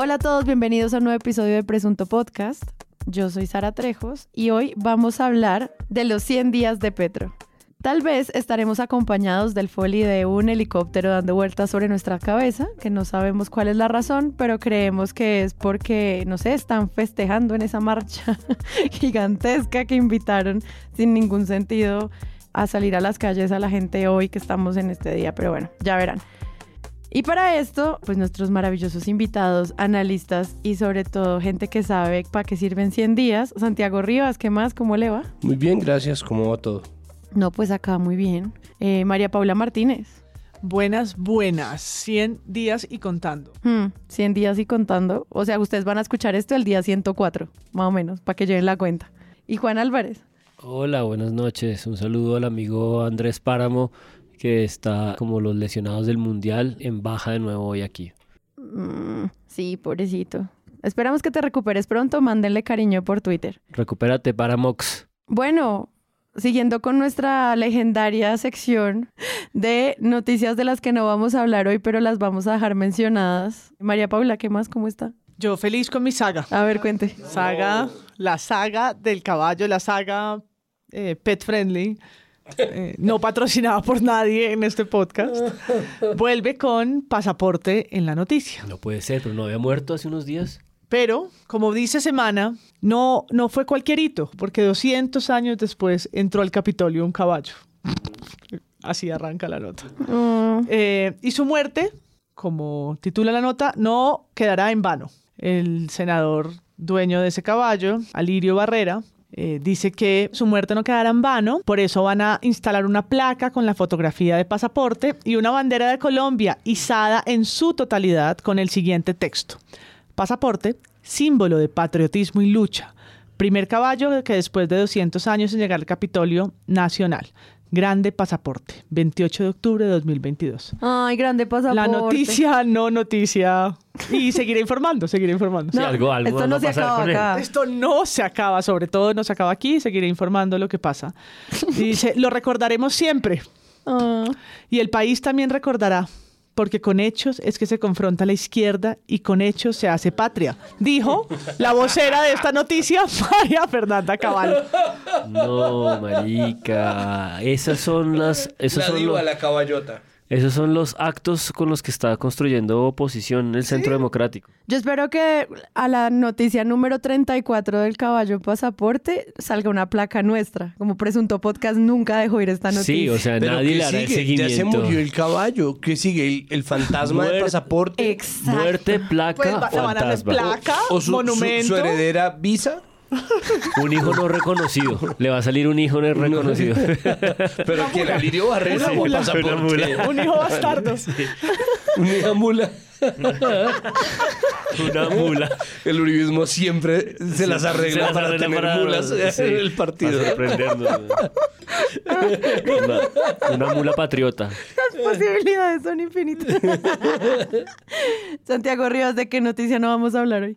Hola a todos, bienvenidos a un nuevo episodio de Presunto Podcast. Yo soy Sara Trejos y hoy vamos a hablar de los 100 días de Petro. Tal vez estaremos acompañados del foley de un helicóptero dando vueltas sobre nuestra cabeza, que no sabemos cuál es la razón, pero creemos que es porque, no sé, están festejando en esa marcha gigantesca que invitaron sin ningún sentido a salir a las calles a la gente hoy que estamos en este día, pero bueno, ya verán. Y para esto, pues nuestros maravillosos invitados, analistas y sobre todo gente que sabe para qué sirven 100 días. Santiago Rivas, ¿qué más? ¿Cómo le va? Muy bien, gracias. ¿Cómo va todo? No, pues acá muy bien. Eh, María Paula Martínez. Buenas, buenas. 100 días y contando. Hmm, 100 días y contando. O sea, ustedes van a escuchar esto el día 104, más o menos, para que lleven la cuenta. Y Juan Álvarez. Hola, buenas noches. Un saludo al amigo Andrés Páramo, que está como los lesionados del Mundial en baja de nuevo hoy aquí. Mm, sí, pobrecito. Esperamos que te recuperes pronto. Mándenle cariño por Twitter. Recupérate, Paramox. Bueno, siguiendo con nuestra legendaria sección de noticias de las que no vamos a hablar hoy, pero las vamos a dejar mencionadas. María Paula, ¿qué más? ¿Cómo está? Yo feliz con mi saga. A ver, cuente. Saga, la saga del caballo, la saga eh, pet friendly. Eh, no patrocinada por nadie en este podcast, vuelve con pasaporte en la noticia. No puede ser, pero no había muerto hace unos días. Pero, como dice Semana, no, no fue cualquier hito, porque 200 años después entró al Capitolio un caballo. Así arranca la nota. Mm, Eh, y su muerte, como titula la nota, no quedará en vano. El senador dueño de ese caballo, Alirio Barrera, eh, dice que su muerte no quedará en vano, por eso van a instalar una placa con la fotografía de pasaporte y una bandera de Colombia izada en su totalidad con el siguiente texto. Pasaporte, símbolo de patriotismo y lucha. Primer caballo que después de 200 años en llegar al Capitolio Nacional. Grande pasaporte, 28 de octubre de 2022. Ay, grande pasaporte. La noticia, no noticia. Y seguiré informando, seguiré informando. Sí, algo, algo Esto no se acaba acá. Esto no se acaba, sobre todo no se acaba aquí, seguiré informando lo que pasa. Y dice, lo recordaremos siempre. Ah, Y el país también recordará, porque con hechos es que se confronta la izquierda y con hechos se hace patria. Dijo la vocera de esta noticia, María Fernanda Cabal. No, marica. Esas son las... Esos la son diva, los, la caballota. Esos son los actos con los que está construyendo oposición el Centro Democrático. Yo espero que a la noticia número 34 del caballo pasaporte salga una placa nuestra. Como presunto podcast nunca dejó ir esta noticia. Sí, o sea, Pero nadie ¿qué le hará el sigue? seguimiento. Ya se murió el caballo. ¿Qué sigue? ¿El, el fantasma del pasaporte? Exacto. Muerte, placa, Pues va- le van a darle fantasma. placa, ¿O su, su- monumento. su heredera Visa? Un hijo no reconocido. Le va a salir un hijo no reconocido. ¿Pero quién? ¿Alirio Barrera o mula. pasaporte? Una mula. Un hijo bastardo. Una mula. Una mula. El uribismo siempre se las arregla Se las para arregla tener para- mulas sí, en el partido. Una, una mula patriota. Las posibilidades son infinitas. Santiago Rivas, ¿de qué noticia no vamos a hablar hoy?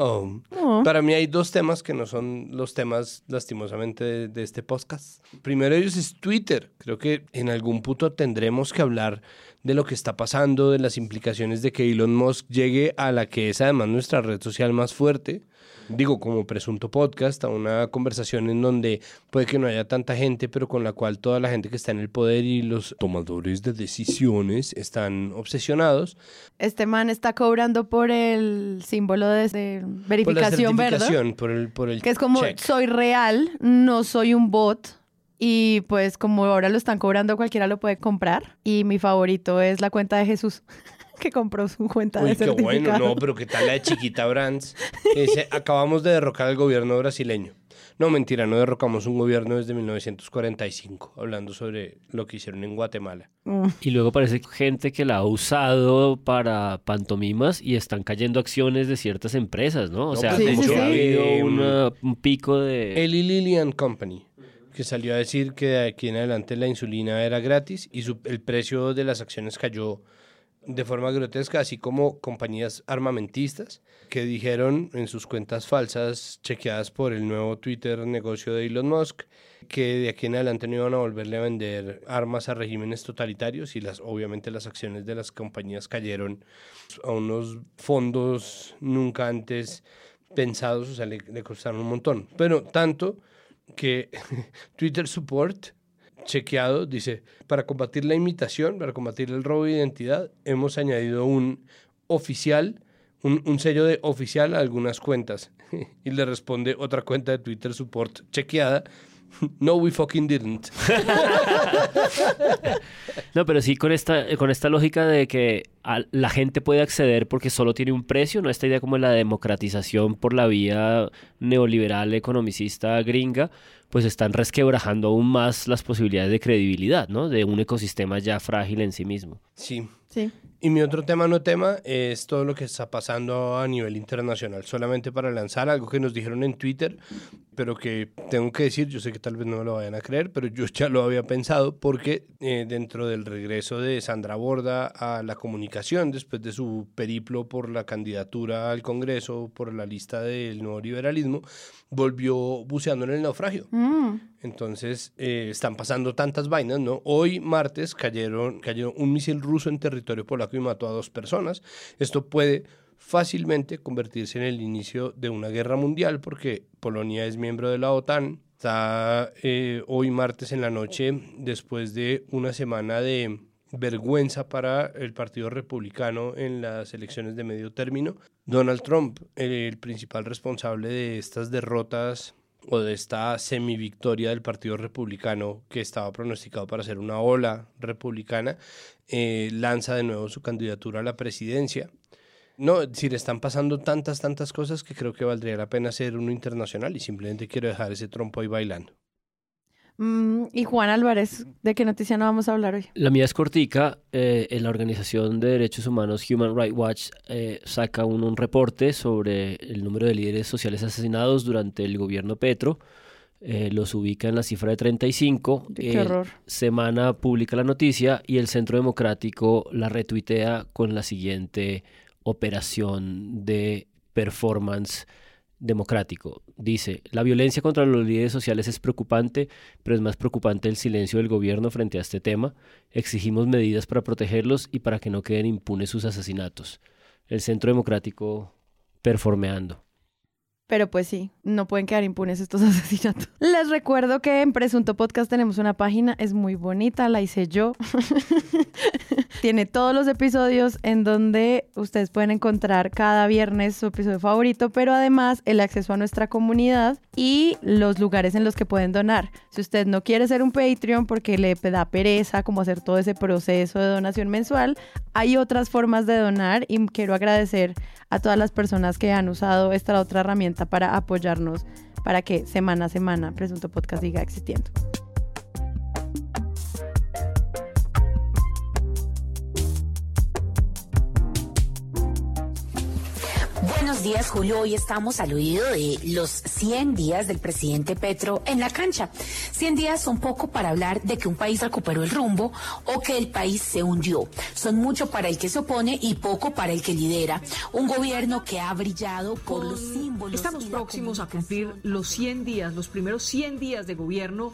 Oh. Oh. Para mí hay dos temas que no son los temas lastimosamente de, de este podcast. Primero ellos es Twitter. Creo que en algún punto tendremos que hablar de lo que está pasando, de las implicaciones de que Elon Musk llegue a la que es además nuestra red social más fuerte. Digo, como presunto podcast, a una conversación en donde puede que no haya tanta gente, pero con la cual toda la gente que está en el poder y los tomadores de decisiones están obsesionados. Este man está cobrando por el símbolo de, de Por la verificación, certificación, por el, por el Que es como, check. soy real, no soy un bot. Y pues como ahora lo están cobrando, cualquiera lo puede comprar. Y mi favorito es la cuenta de Jesús, que compró su cuenta Uy, de qué certificado. bueno, no, pero qué tal la de Chiquita Brands. Dice, acabamos de derrocar al gobierno brasileño. No, mentira, no derrocamos un gobierno desde 1945, hablando sobre lo que hicieron en Guatemala. Mm. Y luego parece gente que la ha usado para pantomimas y están cayendo acciones de ciertas empresas, ¿no? O No, sea, pues, sí, como sí, que sí. ha habido Eh, una- un pico de... Eli Lilly and Company, que salió a decir que de aquí en adelante la insulina era gratis y su- el precio de las acciones cayó de forma grotesca, así como compañías armamentistas que dijeron en sus cuentas falsas chequeadas por el nuevo Twitter negocio de Elon Musk que de aquí en adelante no iban a volverle a vender armas a regímenes totalitarios y las obviamente las acciones de las compañías cayeron a unos fondos nunca antes pensados, o sea, le, le costaron un montón. Pero tanto que Twitter Support chequeado, dice, para combatir la imitación, para combatir el robo de identidad, hemos añadido un oficial, un, sello de oficial a algunas cuentas. y le responde otra cuenta de Twitter Support chequeada. No, we fucking didn't. No, pero sí con esta, con esta lógica de que a- la gente puede acceder porque solo tiene un precio, ¿no? Esta idea como de la democratización por la vía neoliberal economicista gringa, pues están resquebrajando aún más las posibilidades de credibilidad, ¿no? De un ecosistema ya frágil en sí mismo. Sí. Sí. Y mi otro tema no tema es todo lo que está pasando a nivel internacional. Solamente para lanzar algo que nos dijeron en Twitter, pero que tengo que decir, yo sé que tal vez no me lo vayan a creer, pero yo ya lo había pensado porque eh, dentro del regreso de Sandra Borda a la comunicación, después de su periplo por la candidatura al Congreso, por la lista del nuevo liberalismo, volvió buceando en el naufragio. Mm. Entonces, eh, están pasando tantas vainas, ¿no? Hoy, martes, cayeron, cayó un misil ruso en territorio polaco y mató a dos personas. Esto puede fácilmente convertirse en el inicio de una guerra mundial porque Polonia es miembro de la OTAN. Está eh, hoy, martes, en la noche, después de una semana de vergüenza para el Partido Republicano en las elecciones de medio término. Donald Trump, el principal responsable de estas derrotas o de esta semivictoria del Partido Republicano que estaba pronosticado para ser una ola republicana, eh, lanza de nuevo su candidatura a la presidencia. No, es decir, están pasando tantas, tantas cosas que creo que valdría la pena hacer uno internacional y simplemente quiero dejar ese trompo ahí bailando. Mm, y Juan Álvarez, ¿de qué noticia no vamos a hablar hoy? La mía es cortica. eh, en la Organización de Derechos Humanos Human Rights Watch eh, saca un, un reporte sobre el número de líderes sociales asesinados durante el gobierno Petro. Eh, los ubica en la cifra de 35. Qué horror. Semana publica la noticia y el Centro Democrático la retuitea con la siguiente operación de performance democrático. Dice, la violencia contra los líderes sociales es preocupante, pero es más preocupante el silencio del gobierno frente a este tema. Exigimos medidas para protegerlos y para que no queden impunes sus asesinatos. El Centro Democrático performeando. Pero pues sí, no pueden quedar impunes estos asesinatos. Les recuerdo que en Presunto Podcast tenemos una página, es muy bonita, la hice yo. Tiene todos los episodios en donde ustedes pueden encontrar cada viernes su episodio favorito, pero además el acceso a nuestra comunidad y los lugares en los que pueden donar. Si usted no quiere ser un Patreon porque le da pereza como hacer todo ese proceso de donación mensual, hay otras formas de donar y quiero agradecer a todas las personas que han usado esta otra herramienta para apoyarnos para que semana a semana Presunto Podcast siga existiendo. Buenos días, Julio. Hoy estamos al oído de los 100 días del presidente Petro en la cancha. 100 días son poco para hablar de que un país recuperó el rumbo o que el país se hundió. Son mucho para el que se opone y poco para el que lidera. Un gobierno que ha brillado por los símbolos. Estamos y próximos a cumplir los 100 días, los primeros 100 días de gobierno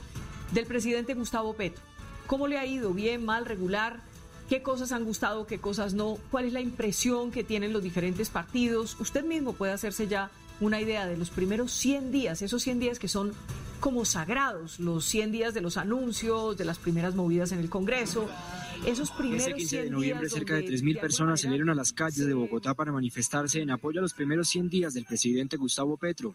del presidente Gustavo Petro. ¿Cómo le ha ido? ¿Bien, mal, regular? ¿Qué cosas han gustado, qué cosas no? ¿Cuál es la impresión que tienen los diferentes partidos? Usted mismo puede hacerse ya una idea de los primeros 100 días, esos 100 días que son como sagrados, los 100 días de los anuncios, de las primeras movidas en el Congreso, esos primeros Este 15 de 100 noviembre, días cerca de donde, 3.000 alguna personas salieron a las calles de Bogotá para manifestarse en apoyo a los primeros 100 días del presidente Gustavo Petro.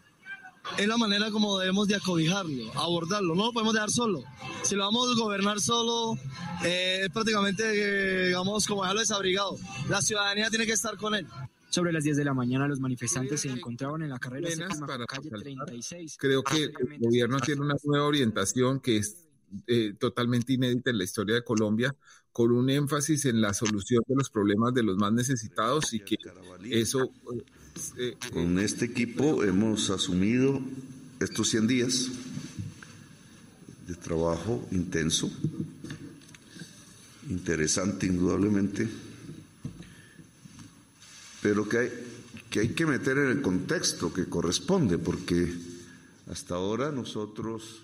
Es la manera como debemos de acobijarlo, abordarlo. No lo podemos dejar solo. Si lo vamos a gobernar solo, eh, es prácticamente, eh, digamos, como dejarlo desabrigado. La ciudadanía tiene que estar con él. Sobre las 10 de la mañana, los manifestantes se encontraban en la carrera para calle resaltar, 36. Creo que el gobierno tiene una nueva orientación que es eh, totalmente inédita en la historia de Colombia, con un énfasis en la solución de los problemas de los más necesitados y que eso... Con este equipo hemos asumido estos 100 días de trabajo intenso, interesante indudablemente, pero que hay, que meter en el contexto que corresponde, porque hasta ahora nosotros...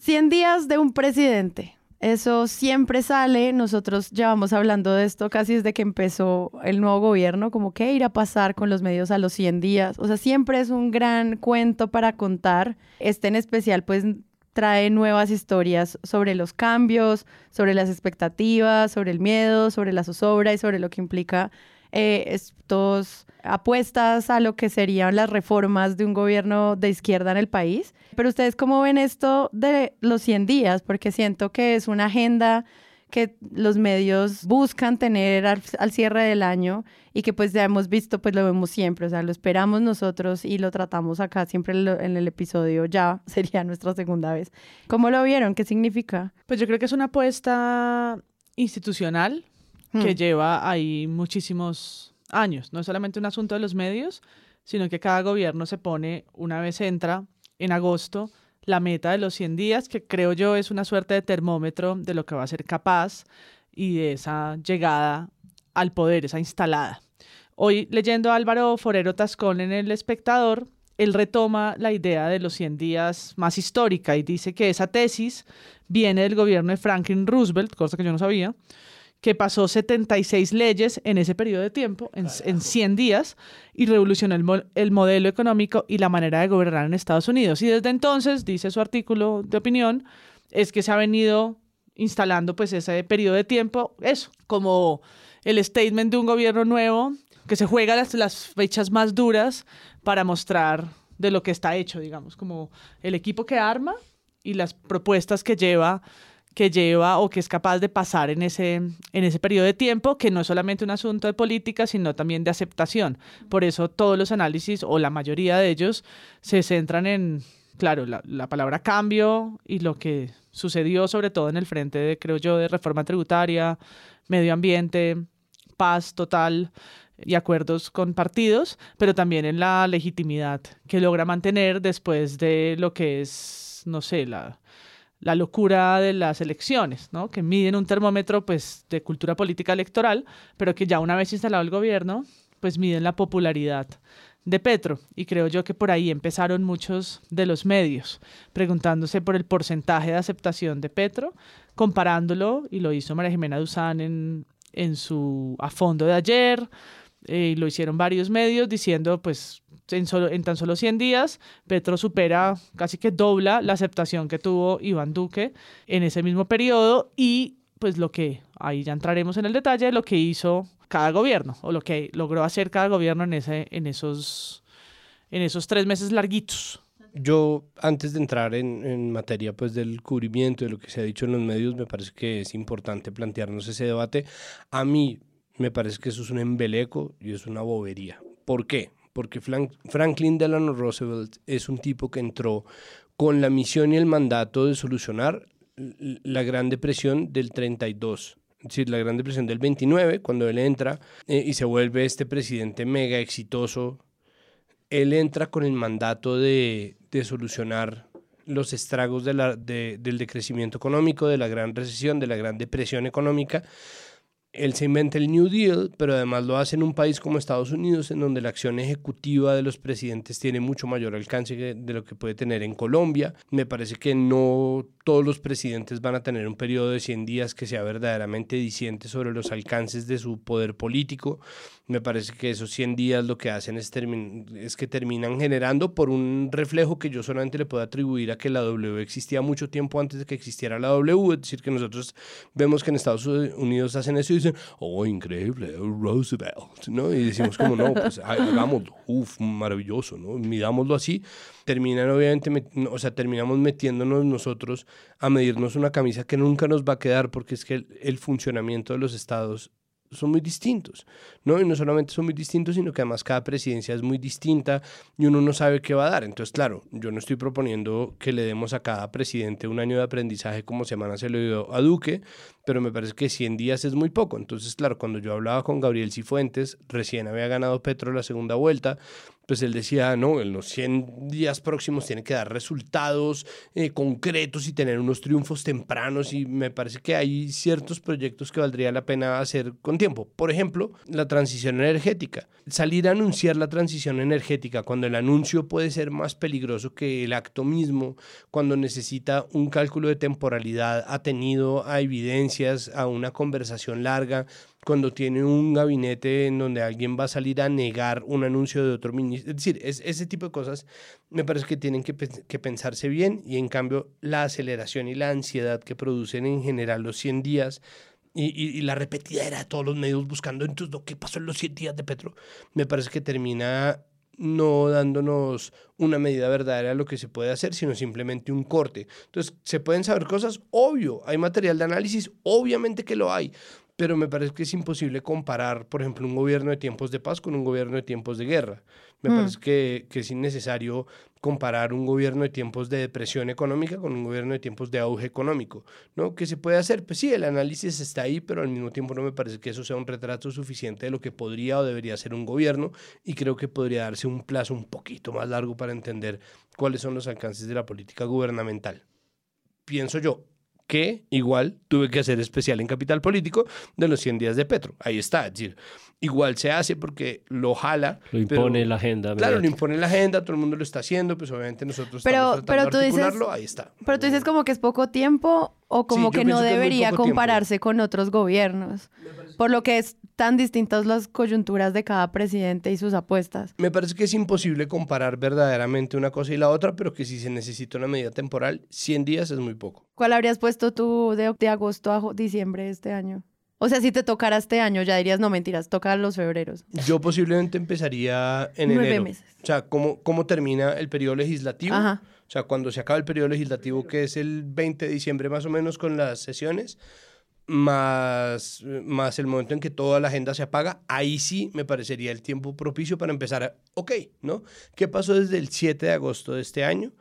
100 eh, días de un presidente. Eso siempre sale, nosotros llevamos hablando de esto casi desde que empezó el nuevo gobierno, como qué irá a pasar con los medios a los 100 días. O sea, siempre es un gran cuento para contar. Este en especial, pues trae nuevas historias sobre los cambios, sobre las expectativas, sobre el miedo, sobre la zozobra y sobre lo que implica eh, estos apuestas a lo que serían las reformas de un gobierno de izquierda en el país. Pero ustedes cómo ven esto de los 100 días, porque siento que es una agenda que los medios buscan tener al, cierre del año y que pues ya hemos visto, pues lo vemos siempre, o sea, lo esperamos nosotros y lo tratamos acá siempre en, el episodio, ya sería nuestra segunda vez. ¿Cómo lo vieron? ¿Qué significa? Pues yo creo que es una apuesta institucional que hmm. lleva ahí muchísimos años, no es solamente un asunto de los medios, sino que cada gobierno se pone, una vez entra en agosto, la meta de los 100 días, que creo yo es una suerte de termómetro de lo que va a ser capaz y de esa llegada al poder, esa instalada. Hoy leyendo a Álvaro Forero Tascón en El Espectador, él retoma la idea de los 100 días más histórica y dice que esa tesis viene del gobierno de Franklin Roosevelt, cosa que yo no sabía, que pasó 76 leyes en ese periodo de tiempo, en, en 100 días, y revolucionó el, el, modelo económico y la manera de gobernar en Estados Unidos. Y desde entonces, dice su artículo de opinión, es que se ha venido instalando pues ese periodo de tiempo, eso, como el statement de un gobierno nuevo que se juega las, las fechas más duras para mostrar de lo que está hecho, digamos, como el equipo que arma y las propuestas que lleva que lleva o que es capaz de pasar en ese, en ese periodo de tiempo, que no es solamente un asunto de política, sino también de aceptación. Por eso todos los análisis, o la mayoría de ellos, se centran en, claro, la, la palabra cambio y lo que sucedió sobre todo en el frente, de, creo yo, de reforma tributaria, medio ambiente, paz total y acuerdos con partidos, pero también en la legitimidad que logra mantener después de lo que es, no sé, la la locura de las elecciones, ¿no? que miden un termómetro pues, de cultura política electoral, pero que ya una vez instalado el gobierno, pues miden la popularidad de Petro. Y creo yo que por ahí empezaron muchos de los medios preguntándose por el porcentaje de aceptación de Petro, comparándolo, y lo hizo María Jimena Duzán en, en su A Fondo de ayer, eh, y lo hicieron varios medios diciendo, pues, en, tan solo 100 días, Petro supera, casi que dobla la aceptación que tuvo Iván Duque en ese mismo periodo y pues lo que, ahí ya entraremos en el detalle, lo que hizo cada gobierno o lo que logró hacer cada gobierno en, ese, en, esos, en esos tres meses larguitos. Yo, antes de entrar en, en, materia pues, del cubrimiento, de lo que se ha dicho en los medios, me parece que es importante plantearnos ese debate. A mí me parece que eso es un embeleco y es una bobería. ¿Por qué? Porque Franklin Delano Roosevelt es un tipo que entró con la misión y el mandato de solucionar la Gran Depresión del 32, es decir, la Gran Depresión del 29, cuando él entra eh, y se vuelve este presidente mega exitoso, él entra con el mandato de, de solucionar los estragos de la, de, del decrecimiento económico, de la gran recesión, de la gran depresión económica, él se inventa el New Deal, pero además lo hace en un país como Estados Unidos, en donde la acción ejecutiva de los presidentes tiene mucho mayor alcance de lo que puede tener en Colombia. Me parece que no todos los presidentes van a tener un periodo de 100 días que sea verdaderamente diciente sobre los alcances de su poder político. Me parece que esos 100 días lo que hacen es, es que terminan generando por un reflejo que yo solamente le puedo atribuir a que la W existía mucho tiempo antes de que existiera la W. Es decir, que nosotros vemos que en Estados Unidos hacen eso y dicen, oh, increíble, Roosevelt, ¿no? Y decimos como, no, pues hagámoslo, uff, maravilloso, ¿no? Midámoslo así terminan obviamente, o sea, terminamos metiéndonos nosotros a medirnos una camisa que nunca nos va a quedar porque es que el, funcionamiento de los estados son muy distintos, ¿no? Y no solamente son muy distintos, sino que además cada presidencia es muy distinta y uno no sabe qué va a dar. Entonces, claro, yo no estoy proponiendo que le demos a cada presidente un año de aprendizaje como semana se lo dio a Duque, pero me parece que 100 días es muy poco. Entonces, claro, cuando yo hablaba con Gabriel Cifuentes, recién había ganado Petro la segunda vuelta, pues él decía, no, en los 100 días próximos tiene que dar resultados eh, concretos y tener unos triunfos tempranos y me parece que hay ciertos proyectos que valdría la pena hacer con tiempo. Por ejemplo, la transición energética. Salir a anunciar la transición energética cuando el anuncio puede ser más peligroso que el acto mismo, cuando necesita un cálculo de temporalidad atenido a evidencias, a una conversación larga, cuando tiene un gabinete en donde alguien va a salir a negar un anuncio de otro ministro. Es decir, es, ese tipo de cosas me parece que tienen que, que, pensarse bien y en cambio la aceleración y la ansiedad que producen en general los 100 días y, y, la repetidera de todos los medios buscando entonces lo que pasó en los 100 días de Petro, me parece que termina no dándonos una medida verdadera de lo que se puede hacer, sino simplemente un corte. Entonces, ¿se pueden saber cosas? Obvio, hay material de análisis, obviamente que lo hay, pero me parece que es imposible comparar, por ejemplo, un gobierno de tiempos de paz con un gobierno de tiempos de guerra. Me mm. parece que, que, es innecesario comparar un gobierno de tiempos de depresión económica con un gobierno de tiempos de auge económico, ¿no? ¿Qué se puede hacer? Pues sí, el análisis está ahí, pero al mismo tiempo no me parece que eso sea un retrato suficiente de lo que podría o debería ser un gobierno y creo que podría darse un plazo un poquito más largo para entender cuáles son los alcances de la política gubernamental. Pienso yo, que igual tuve que hacer especial en Capital Político de los 100 días de Petro. Ahí está, es decir, igual se hace porque lo jala. Lo impone la agenda. Claro, lo impone la agenda, todo el mundo lo está haciendo, pues obviamente nosotros pero, estamos pero tú dices, ahí está. Pero tú dices como que es poco tiempo o como que no debería compararse con otros gobiernos, por lo que es tan distintas las coyunturas de cada presidente y sus apuestas. Me parece que es imposible comparar verdaderamente una cosa y la otra, pero que si se necesita una medida temporal, 100 días es muy poco. ¿Cuál habrías puesto tú de, de agosto a diciembre de este año? O sea, si te tocara este año, ya dirías, no mentiras, toca los febreros. Yo posiblemente empezaría en Nueve enero. meses. O sea, ¿cómo, cómo termina el periodo legislativo? Ajá. O sea, cuando se acaba el periodo legislativo, que es el 20 de diciembre más o menos con las sesiones, más, más el momento en que toda la agenda se apaga, ahí sí me parecería el tiempo propicio para empezar a, ok, ¿no? ¿Qué pasó desde el 7 de agosto de este año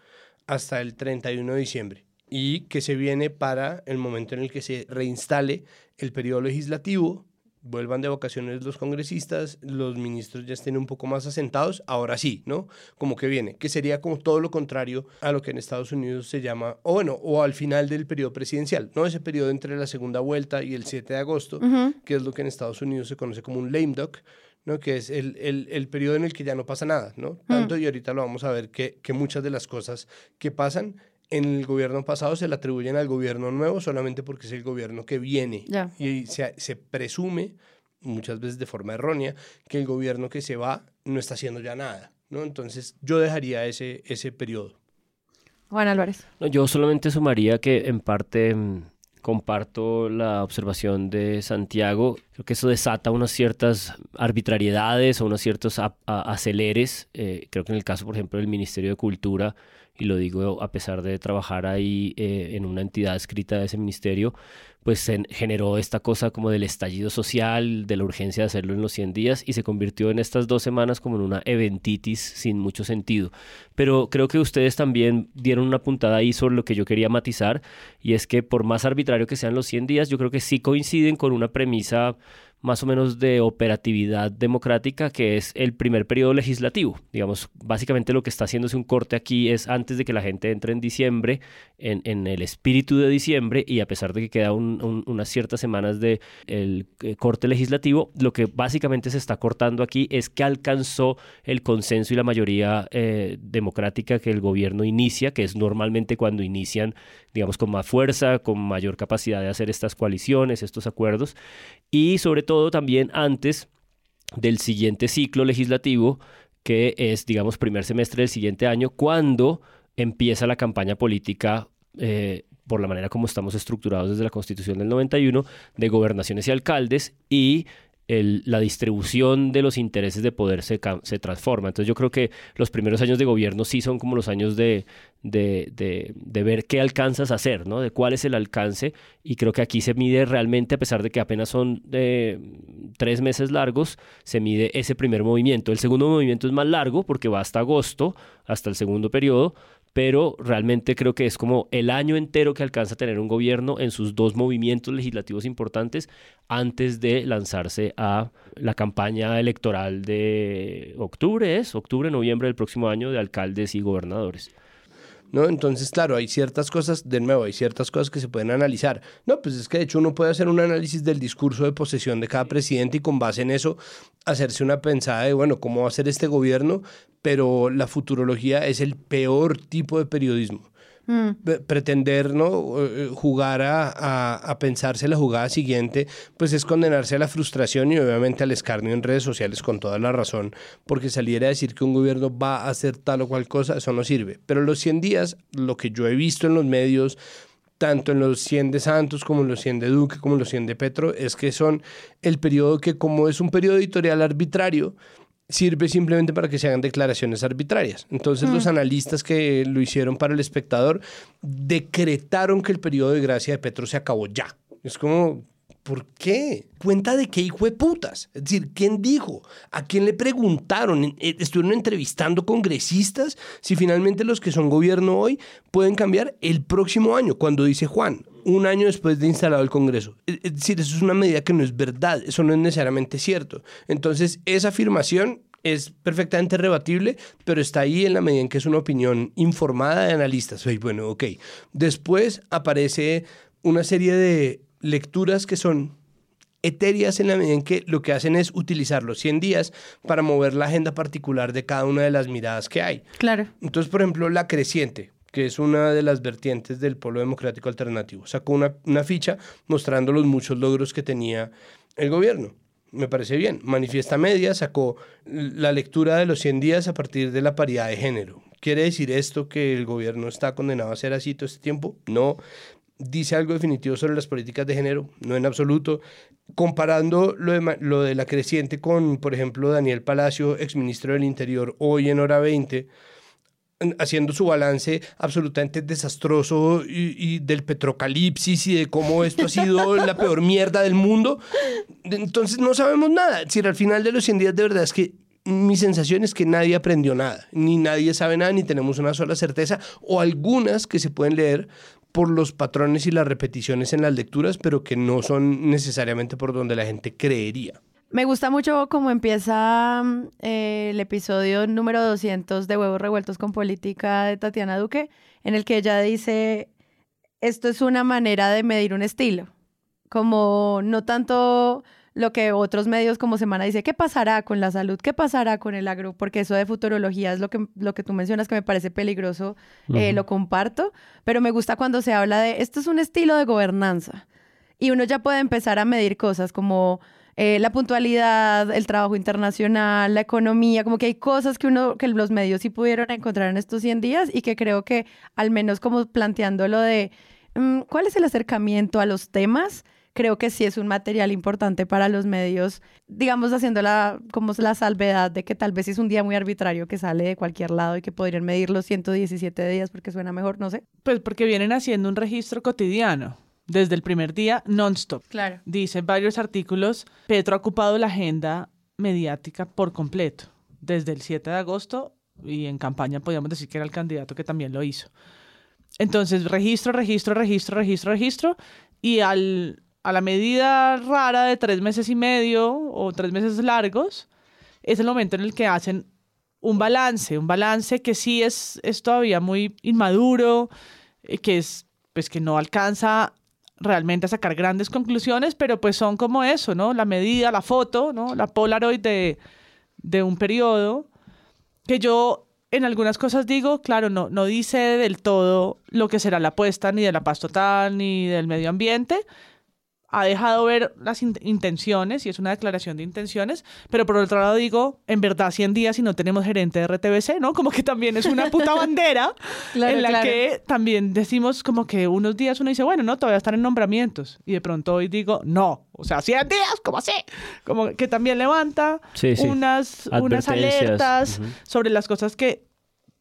hasta el 31 de diciembre? Y que se viene para el momento en el que se reinstale el periodo legislativo, vuelvan de vacaciones los congresistas, los ministros ya estén un poco más asentados, ahora sí, ¿no? Como que viene, que sería como todo lo contrario a lo que en Estados Unidos se llama, o bueno, o al final del periodo presidencial, ¿no? Ese periodo entre la segunda vuelta y el 7 de agosto, que es lo que en Estados Unidos se conoce como un lame duck, ¿no? que es el, el, el, periodo en el que ya no pasa nada, ¿no? Tanto y ahorita lo vamos a ver que, que muchas de las cosas que pasan en el gobierno pasado se le atribuyen al gobierno nuevo solamente porque es el gobierno que viene. Y se, se, presume, muchas veces de forma errónea, que el gobierno que se va no está haciendo ya nada. ¿no? Entonces yo dejaría ese, ese periodo. Juan Álvarez. yo solamente sumaría que en parte mm, comparto la observación de Santiago. Creo que eso desata unas ciertas arbitrariedades o unos ciertos aceleres. Eh, creo que en el caso, por ejemplo, del Ministerio de Cultura, y lo digo a pesar de trabajar ahí eh, en una entidad escrita de ese ministerio, pues se generó esta cosa como del estallido social, de la urgencia de hacerlo en los 100 días y se convirtió en estas dos semanas como en una eventitis sin mucho sentido. Pero creo que ustedes también dieron una puntada ahí sobre lo que yo quería matizar y es que por más arbitrario que sean los 100 días, yo creo que sí coinciden con una premisa más o menos de operatividad democrática, que es el primer periodo legislativo. Digamos, básicamente lo que está haciéndose un corte aquí es antes de que la gente entre en diciembre, en, el espíritu de diciembre, y a pesar de que queda unas ciertas semanas de el eh, corte legislativo, lo que básicamente se está cortando aquí es que alcanzó el consenso y la mayoría eh, democrática que el gobierno inicia, que es normalmente cuando inician, digamos, con más fuerza, con mayor capacidad de hacer estas coaliciones, estos acuerdos, y sobre todo también antes del siguiente ciclo legislativo, que es, digamos, primer semestre del siguiente año, cuando empieza la campaña política eh, por la manera como estamos estructurados desde la Constitución del 91, de gobernaciones y alcaldes y la distribución de los intereses de poder se, se, transforma. Entonces yo creo que los primeros años de gobierno sí son como los años de, de, de, ver qué alcanzas a hacer, ¿no? de cuál es el alcance. Y creo que aquí se mide realmente, a pesar de que apenas son de tres meses largos, se mide ese primer movimiento. El segundo movimiento es más largo porque va hasta agosto, hasta el segundo periodo, pero realmente creo que es como el año entero que alcanza a tener un gobierno en sus dos movimientos legislativos importantes antes de lanzarse a la campaña electoral de octubre, es octubre, noviembre del próximo año de alcaldes y gobernadores. ¿No? Entonces, claro, hay ciertas cosas, de nuevo, hay ciertas cosas que se pueden analizar. No, pues es que de hecho uno puede hacer un análisis del discurso de posesión de cada presidente y con base en eso hacerse una pensada de, bueno, cómo va a ser este gobierno, pero la futurología es el peor tipo de periodismo. Mm. Pretender ¿no? Eh, jugar a, a, pensarse la jugada siguiente, pues es condenarse a la frustración y obviamente al escarnio en redes sociales con toda la razón, porque salir a decir que un gobierno va a hacer tal o cual cosa, eso no sirve. Pero los 100 días, lo que yo he visto en los medios, tanto en los 100 de Santos como en los 100 de Duque como en los 100 de Petro, es que son el periodo que como es un periodo editorial arbitrario, sirve simplemente para que se hagan declaraciones arbitrarias. Entonces los mm. analistas que lo hicieron para el espectador decretaron que el periodo de gracia de Petro se acabó ya. Es como, ¿por qué? ¿Cuenta de qué hijo de putas? Es decir, ¿quién dijo? ¿A quién le preguntaron? Eh, ¿Estuvieron entrevistando congresistas si finalmente los que son gobierno hoy pueden cambiar el próximo año, cuando dice Juan? Un año después de instalado el Congreso. Es decir, eso es una medida que no es verdad, eso no es necesariamente cierto. Entonces, esa afirmación es perfectamente rebatible, pero está ahí en la medida en que es una opinión informada de analistas. bueno, ok. Después aparece una serie de lecturas que son etéreas en la medida en que lo que hacen es utilizar los 100 días para mover la agenda particular de cada una de las miradas que hay. Claro. Entonces, por ejemplo, la creciente que es una de las vertientes del Polo Democrático Alternativo. Sacó una, ficha mostrando los muchos logros que tenía el gobierno. Me parece bien. Manifiesta Media sacó la lectura de los 100 días a partir de la paridad de género. ¿Quiere decir esto que el gobierno está condenado a ser así todo este tiempo? No. ¿Dice algo definitivo sobre las políticas de género? No en absoluto. Comparando lo de, lo de la creciente con, por ejemplo, Daniel Palacio, exministro del Interior, hoy en hora 20, haciendo su balance absolutamente desastroso y, del petrocalipsis y de cómo esto ha sido la peor mierda del mundo. Entonces no sabemos nada. Si al final de los 100 días de verdad es que mi sensación es que nadie aprendió nada, ni nadie sabe nada, ni tenemos una sola certeza, o algunas que se pueden leer por los patrones y las repeticiones en las lecturas, pero que no son necesariamente por donde la gente creería. Me gusta mucho cómo empieza mm, eh, el episodio número 200 de Huevos Revueltos con Política de Tatiana Duque, en el que ella dice, esto es una manera de medir un estilo, como no tanto lo que otros medios como Semana dice, ¿qué pasará con la salud? ¿Qué pasará con el agro? Porque eso de futurología es lo que, lo que tú mencionas que me parece peligroso, eh, lo comparto, pero me gusta cuando se habla de, esto es un estilo de gobernanza. Y uno ya puede empezar a medir cosas como eh, la puntualidad, el trabajo internacional, la economía, como que hay cosas que uno, que los medios sí pudieron encontrar en estos 100 días y que creo que al menos como planteando lo de mm, cuál es el acercamiento a los temas, creo que sí es un material importante para los medios, digamos haciendo la, como la salvedad de que tal vez es un día muy arbitrario que sale de cualquier lado y que podrían medir los 117 días porque suena mejor, no sé. Pues porque vienen haciendo un registro cotidiano desde el primer día, non-stop. Claro. Dicen varios artículos, Petro ha ocupado la agenda mediática por completo, desde el 7 de agosto y en campaña podríamos decir que era el candidato que también lo hizo. Entonces, registro, registro, registro, registro, registro, y al, a la medida rara de tres meses y medio o tres meses largos, es el momento en el que hacen un balance, un balance que sí es, es todavía muy inmaduro, eh, que es pues que no alcanza realmente a sacar grandes conclusiones, pero pues son como eso, ¿no? La medida, la foto, ¿no? La Polaroid de, de un periodo, que yo en algunas cosas digo, claro, no, no dice del todo lo que será la apuesta ni de la paz total ni del medio ambiente, ha dejado ver las intenciones y es una declaración de intenciones, pero por otro lado digo, en verdad 100 días y no tenemos gerente de RTBC, ¿no? Como que también es una puta bandera en la que también decimos como que unos días uno dice, bueno, no, todavía están en nombramientos y de pronto hoy digo, no, o sea, 100 días, ¿cómo así? Como que también levanta Unas, unas alertas sobre las cosas que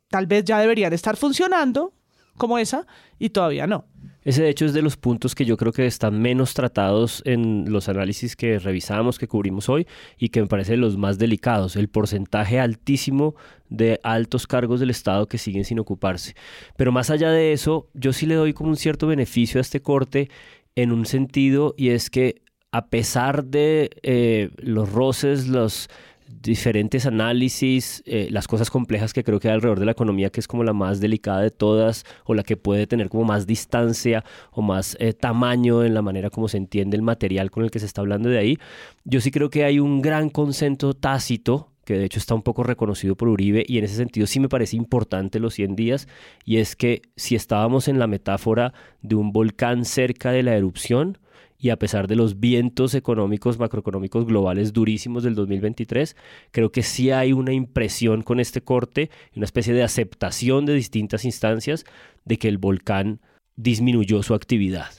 tal vez ya deberían estar funcionando como esa y todavía no. Ese de hecho es de los puntos que yo creo que están menos tratados en los análisis que revisamos, que cubrimos hoy y que me parece los más delicados, el porcentaje altísimo de altos cargos del Estado que siguen sin ocuparse. Pero más allá de eso, yo sí le doy como un cierto beneficio a este corte en un sentido y es que a pesar de eh, los roces, los diferentes análisis, eh, las cosas complejas que creo que hay alrededor de la economía, que es como la más delicada de todas, o la que puede tener como más distancia o más eh, tamaño en la manera como se entiende el material con el que se está hablando de ahí, yo sí creo que hay un gran consenso tácito que de hecho está un poco reconocido por Uribe y en ese sentido sí me parece importante los 100 días y es que si estábamos en la metáfora de un volcán cerca de la erupción, y a pesar de los vientos económicos, macroeconómicos globales durísimos del 2023, creo que sí hay una impresión con este corte, una especie de aceptación de distintas instancias de que el volcán disminuyó su actividad.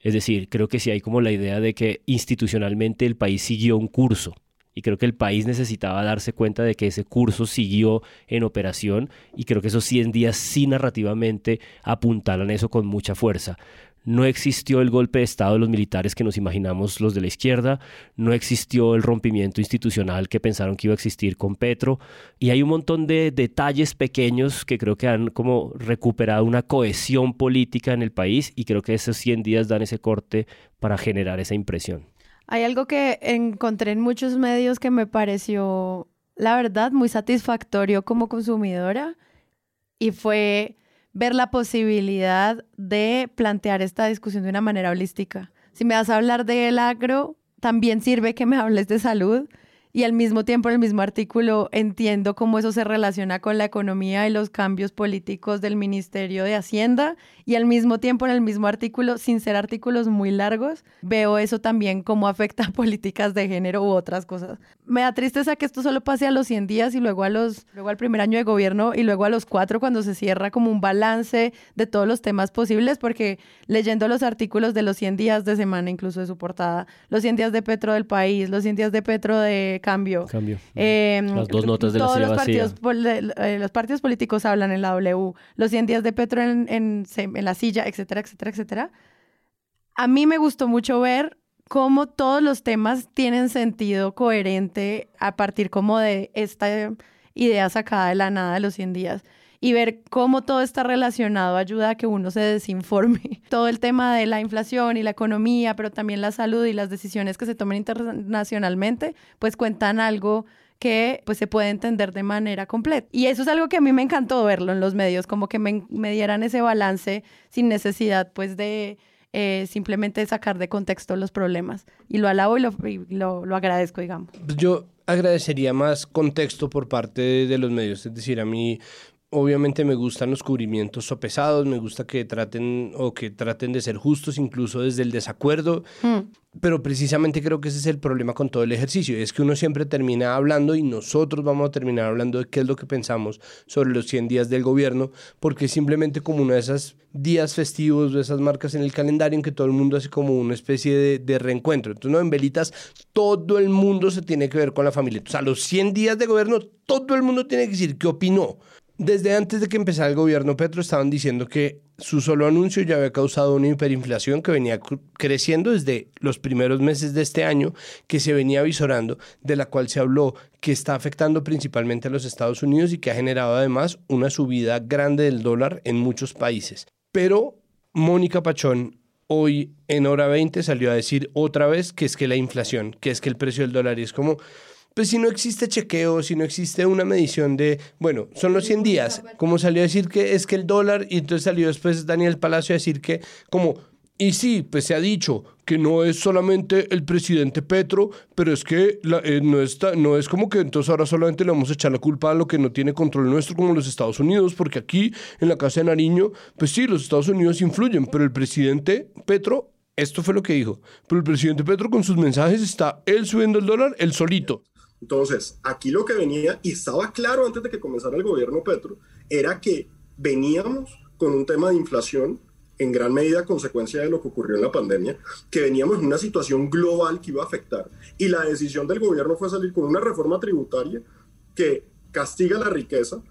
Es decir, creo que sí hay como la idea de que institucionalmente el país siguió un curso. Y creo que el país necesitaba darse cuenta de que ese curso siguió en operación y creo que esos 100 días sí narrativamente apuntalan eso con mucha fuerza. No existió el golpe de Estado de los militares que nos imaginamos los de la izquierda, no existió el rompimiento institucional que pensaron que iba a existir con Petro, y hay un montón de detalles pequeños que creo que han como recuperado una cohesión política en el país y creo que esos 100 días dan ese corte para generar esa impresión. Hay algo que encontré en muchos medios que me pareció, la verdad, muy satisfactorio como consumidora y fue ver la posibilidad de plantear esta discusión de una manera holística. Si me vas a hablar del agro, también sirve que me hables de salud y al mismo tiempo en el mismo artículo entiendo cómo eso se relaciona con la economía y los cambios políticos del Ministerio de Hacienda y al mismo tiempo en el mismo artículo, sin ser artículos muy largos, veo eso también cómo afecta a políticas de género u otras cosas. Me da tristeza que esto solo pase a los 100 días y luego, a los, luego al primer año de gobierno y luego a los cuatro cuando se cierra como un balance de todos los temas posibles, porque leyendo los artículos de los 100 días de semana, incluso de su portada, los 100 días de Petro del país, los 100 días de Petro de cambio. Cambio. Em, Las dos notas de todos la los partidos, eh, los partidos políticos hablan en la W. Los 100 días de Petro en, en, en la silla, etcétera, etcétera, etcétera. A mí me gustó mucho ver cómo todos los temas tienen sentido coherente a partir como de esta idea sacada de la nada de los 100 días y ver cómo todo está relacionado ayuda a que uno se desinforme. Todo el tema de la inflación y la economía, pero también la salud y las decisiones que se toman internacionalmente, pues cuentan algo que pues se puede entender de manera completa. Y eso es algo que a mí me encantó verlo en los medios, como que me, dieran ese balance sin necesidad pues de eh, simplemente sacar de contexto los problemas. Y lo alabo y lo, lo, lo agradezco, digamos. Yo agradecería más contexto por parte de los medios, es decir, a mí Obviamente me gustan los cubrimientos sopesados, me gusta que traten o que traten de ser justos incluso desde el desacuerdo, mm. pero precisamente creo que ese es el problema con todo el ejercicio, es que uno siempre termina hablando y nosotros vamos a terminar hablando de qué es lo que pensamos sobre los 100 días del gobierno, porque es simplemente como uno de esos días festivos, de esas marcas en el calendario en que todo el mundo hace como una especie de, de reencuentro. Entonces, no, en Velitas todo el mundo se tiene que ver con la familia. O sea, los 100 días de gobierno, todo el mundo tiene que decir qué opinó. Desde antes de que empezara el gobierno Petro estaban diciendo que su solo anuncio ya había causado una hiperinflación que venía creciendo desde los primeros meses de este año, que se venía visorando, de la cual se habló que está afectando principalmente a los Estados Unidos y que ha generado además una subida grande del dólar en muchos países. Pero Mónica Pachón hoy en hora 20 salió a decir otra vez que es que la inflación, que es que el precio del dólar es como pues si no existe chequeo, si no existe una medición de, bueno, son los 100 días, como salió a decir que es que el dólar, y entonces salió después Daniel Palacio a decir que como, y sí, pues se ha dicho que no es solamente el presidente Petro, pero es que eh, no, está, no es como que entonces ahora solamente le vamos a echar la culpa a lo que no tiene control nuestro como los Estados Unidos, porque aquí en la Casa de Nariño, pues sí, los Estados Unidos influyen, pero el presidente Petro esto fue lo que dijo. Pero el presidente Petro con sus mensajes está él subiendo el dólar, él solito. Entonces, aquí lo que venía, y estaba claro antes de que comenzara el gobierno Petro, era que veníamos con un tema de inflación en gran medida consecuencia de lo que ocurrió en la pandemia, que veníamos en una situación global que iba a afectar. Y la decisión del gobierno fue salir con una reforma tributaria que castiga la riqueza,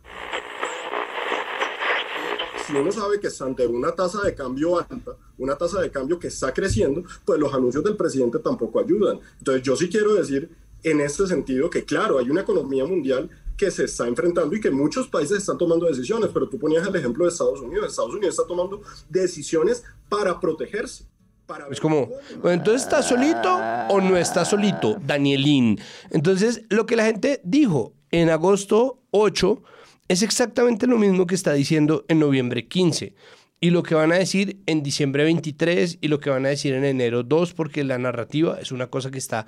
si uno sabe que está ante una tasa de cambio alta, una tasa de cambio que está creciendo, pues los anuncios del presidente tampoco ayudan. Entonces yo sí quiero decir en este sentido que claro, hay una economía mundial que se está enfrentando y que muchos países están tomando decisiones, pero tú ponías el ejemplo de Estados Unidos. Estados Unidos está tomando decisiones para protegerse. Para es como, bueno, entonces está solito o no está solito, Danielín. Entonces, lo que la gente dijo en agosto 8 es exactamente lo mismo que está diciendo en noviembre 15 y lo que van a decir en diciembre 23 y lo que van a decir en enero 2, porque la narrativa es una cosa que está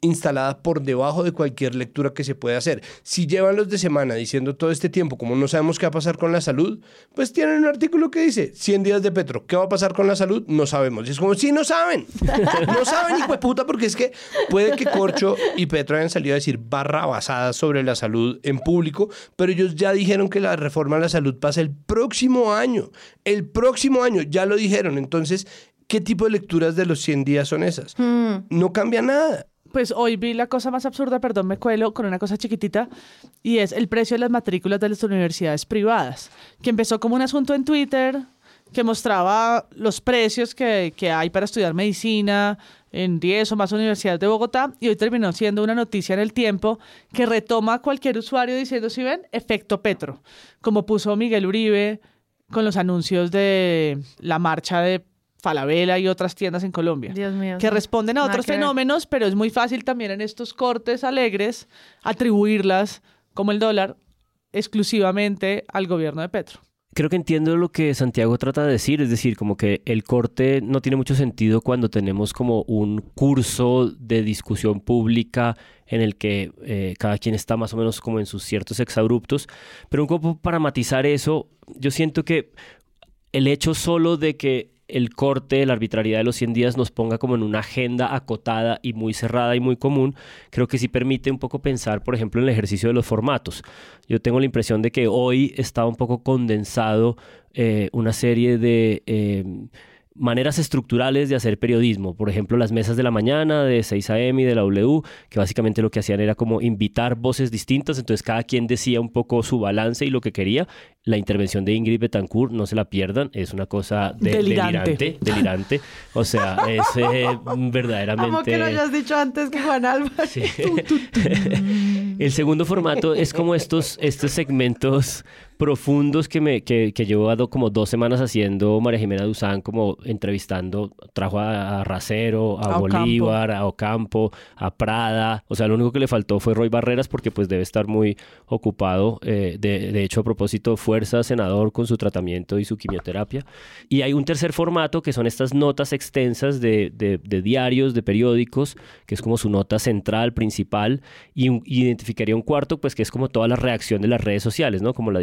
instalada por debajo de cualquier lectura que se pueda hacer. Si llevan los de semana diciendo todo este tiempo, como no sabemos qué va a pasar con la salud, pues tienen un artículo que dice 100 días de Petro. ¿Qué va a pasar con la salud? No sabemos. Y es como, sí, no saben. No saben, hijo de puta, porque es que puede que Corcho y Petro hayan salido a decir barra basada sobre la salud en público, pero ellos ya dijeron que la reforma a la salud pasa el próximo año. El próximo año, ya lo dijeron. Entonces, ¿qué tipo de lecturas de los 100 días son esas? No cambia nada pues hoy vi la cosa más absurda, perdón, me cuelo con una cosa chiquitita, y es el precio de las matrículas de las universidades privadas, que empezó como un asunto en Twitter que mostraba los precios que, que hay para estudiar medicina en 10 o más universidades de Bogotá, y hoy terminó siendo una noticia en el tiempo que retoma a cualquier usuario diciendo, si ven, efecto Petro, como puso Miguel Uribe con los anuncios de la marcha de Falabella y otras tiendas en Colombia. Dios mío. Que responden a otros fenómenos, pero es muy fácil también en estos cortes alegres atribuirlas, como el dólar, exclusivamente al gobierno de Petro. Creo que entiendo lo que Santiago trata de decir, es decir, como que el corte no tiene mucho sentido cuando tenemos como un curso de discusión pública en el que eh, cada quien está más o menos como en sus ciertos exabruptos, pero un poco para matizar eso, yo siento que el hecho solo de que el corte, la arbitrariedad de los 100 días nos ponga como en una agenda acotada y muy cerrada y muy común, creo que sí permite un poco pensar, por ejemplo, en el ejercicio de los formatos. Yo tengo la impresión de que hoy está un poco condensado eh, una serie de... Eh, maneras estructurales de hacer periodismo. Por ejemplo, las mesas de la mañana de 6 a.m. y de la W, que básicamente lo que hacían era como invitar voces distintas, entonces cada quien decía un poco su balance y lo que quería. La intervención de Ingrid Betancourt, no se la pierdan, es una cosa delirante. delirante. O sea, es eh, verdaderamente... Como que lo hayas dicho antes que Juan Álvarez. El segundo formato es como estos, estos segmentos profundos que, me, que, que llevo como dos semanas haciendo María Jimena Duzán, como entrevistando, trajo a, Racero, a, Bolívar, a Ocampo, a Prada. O sea, lo único que le faltó fue Roy Barreras porque pues debe estar muy ocupado. Eh, de, de, hecho, a propósito, fuerza senador con su tratamiento y su quimioterapia. Y hay un tercer formato que son estas notas extensas de, de, de diarios, de periódicos, que es como su nota central, principal, y, identificaría un cuarto, pues que es como toda la reacción de las redes sociales, ¿no? Como la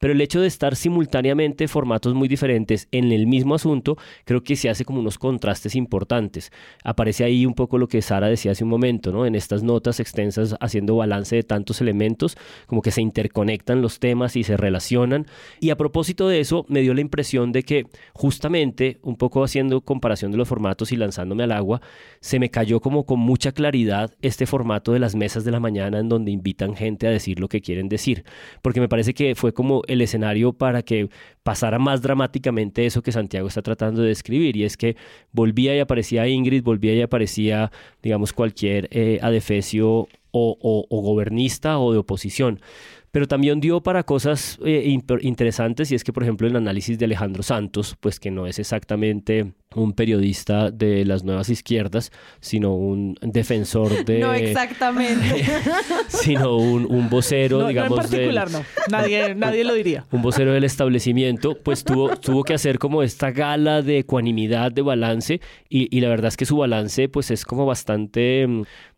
pero el hecho de estar simultáneamente formatos muy diferentes en el mismo asunto, creo que se hace como unos contrastes importantes. Aparece ahí un poco lo que Sara decía hace un momento, ¿no? En estas notas extensas haciendo balance de tantos elementos, como que se interconectan los temas y se relacionan. Y a propósito de eso, me dio la impresión de que justamente, un poco haciendo comparación de los formatos y lanzándome al agua, se me cayó como con mucha claridad este formato de las mesas de la mañana en donde invitan gente a decir lo que quieren decir. Porque me parece que fue fue como el escenario para que pasara más dramáticamente eso que Santiago está tratando de describir, y es que volvía y aparecía Ingrid, volvía y aparecía, digamos, cualquier eh, adefesio o, o gobernista o de oposición pero también dio para cosas eh, interesantes y es que, por ejemplo, el análisis de Alejandro Santos, pues que no es exactamente un periodista de las nuevas izquierdas, sino un defensor de... No exactamente. sino un, vocero, digamos... No en particular, no. Nadie, nadie lo diría. Un vocero del establecimiento, pues tuvo, tuvo que hacer como esta gala de ecuanimidad, de balance, y, y la verdad es que su balance, pues es como bastante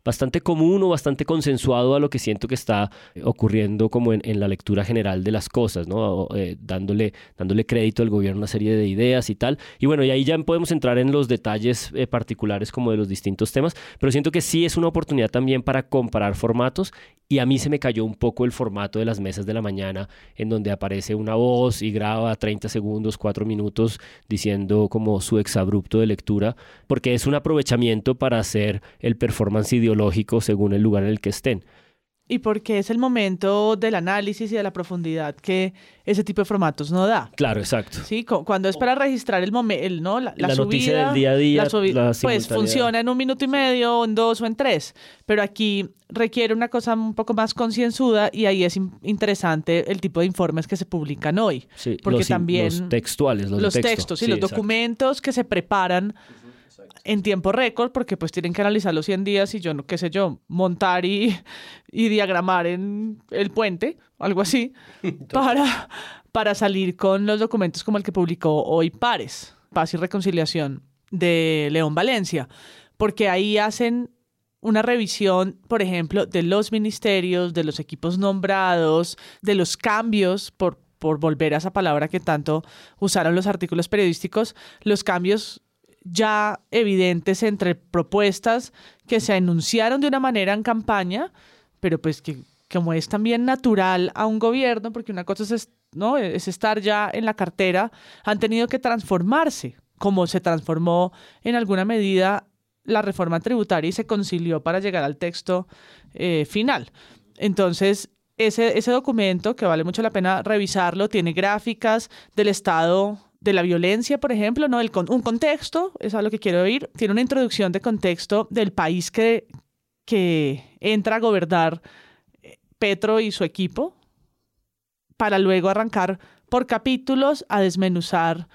bastante común o bastante consensuado a lo que siento que está ocurriendo como en, la lectura general de las cosas, ¿no? Eh, dándole, dándole crédito al gobierno a una serie de ideas y tal. Y bueno, y ahí ya podemos entrar en los detalles eh, particulares como de los distintos temas, pero siento que sí es una oportunidad también para comparar formatos y a mí se me cayó un poco el formato de las mesas de la mañana, en donde aparece una voz y graba 30 segundos, 4 minutos, diciendo como su exabrupto de lectura, porque es un aprovechamiento para hacer el performance ideológico según el lugar en el que estén. y porque es el momento del análisis y de la profundidad que ese tipo de formatos no da. Claro, exacto. Sí, Cu- cuando es para registrar el momento, ¿no? La, La noticia del día a día, la pues funciona en un minuto y medio, en dos o en tres. Pero aquí requiere una cosa un poco más concienzuda y ahí es in- interesante el tipo de informes que se publican hoy. Sí, porque los, también los textuales, los, texto. textos y Sí, los exacto. documentos que se preparan en tiempo récord, porque pues tienen que analizar los 100 días y yo, no qué sé yo, montar y, y diagramar en el puente, algo así, para, para salir con los documentos como el que publicó hoy Pares, Paz y Reconciliación de León Valencia, porque ahí hacen una revisión, por ejemplo, de los ministerios, de los equipos nombrados, de los cambios, por, por volver a esa palabra que tanto usaron los artículos periodísticos, los cambios ya evidentes entre propuestas que se anunciaron de una manera en campaña, pero pues que como es también natural a un gobierno, porque una cosa es, es- ¿no? es estar ya en la cartera, han tenido que transformarse, como se transformó en alguna medida la reforma tributaria y se concilió para llegar al texto eh, final. Entonces, ese, ese documento, que vale mucho la pena revisarlo, tiene gráficas del estado de la violencia, por ejemplo, ¿no? El con- un contexto, es a lo que quiero oír, tiene una introducción de contexto del país que, que entra a gobernar eh, Petro y su equipo, para luego arrancar por capítulos a desmenuzar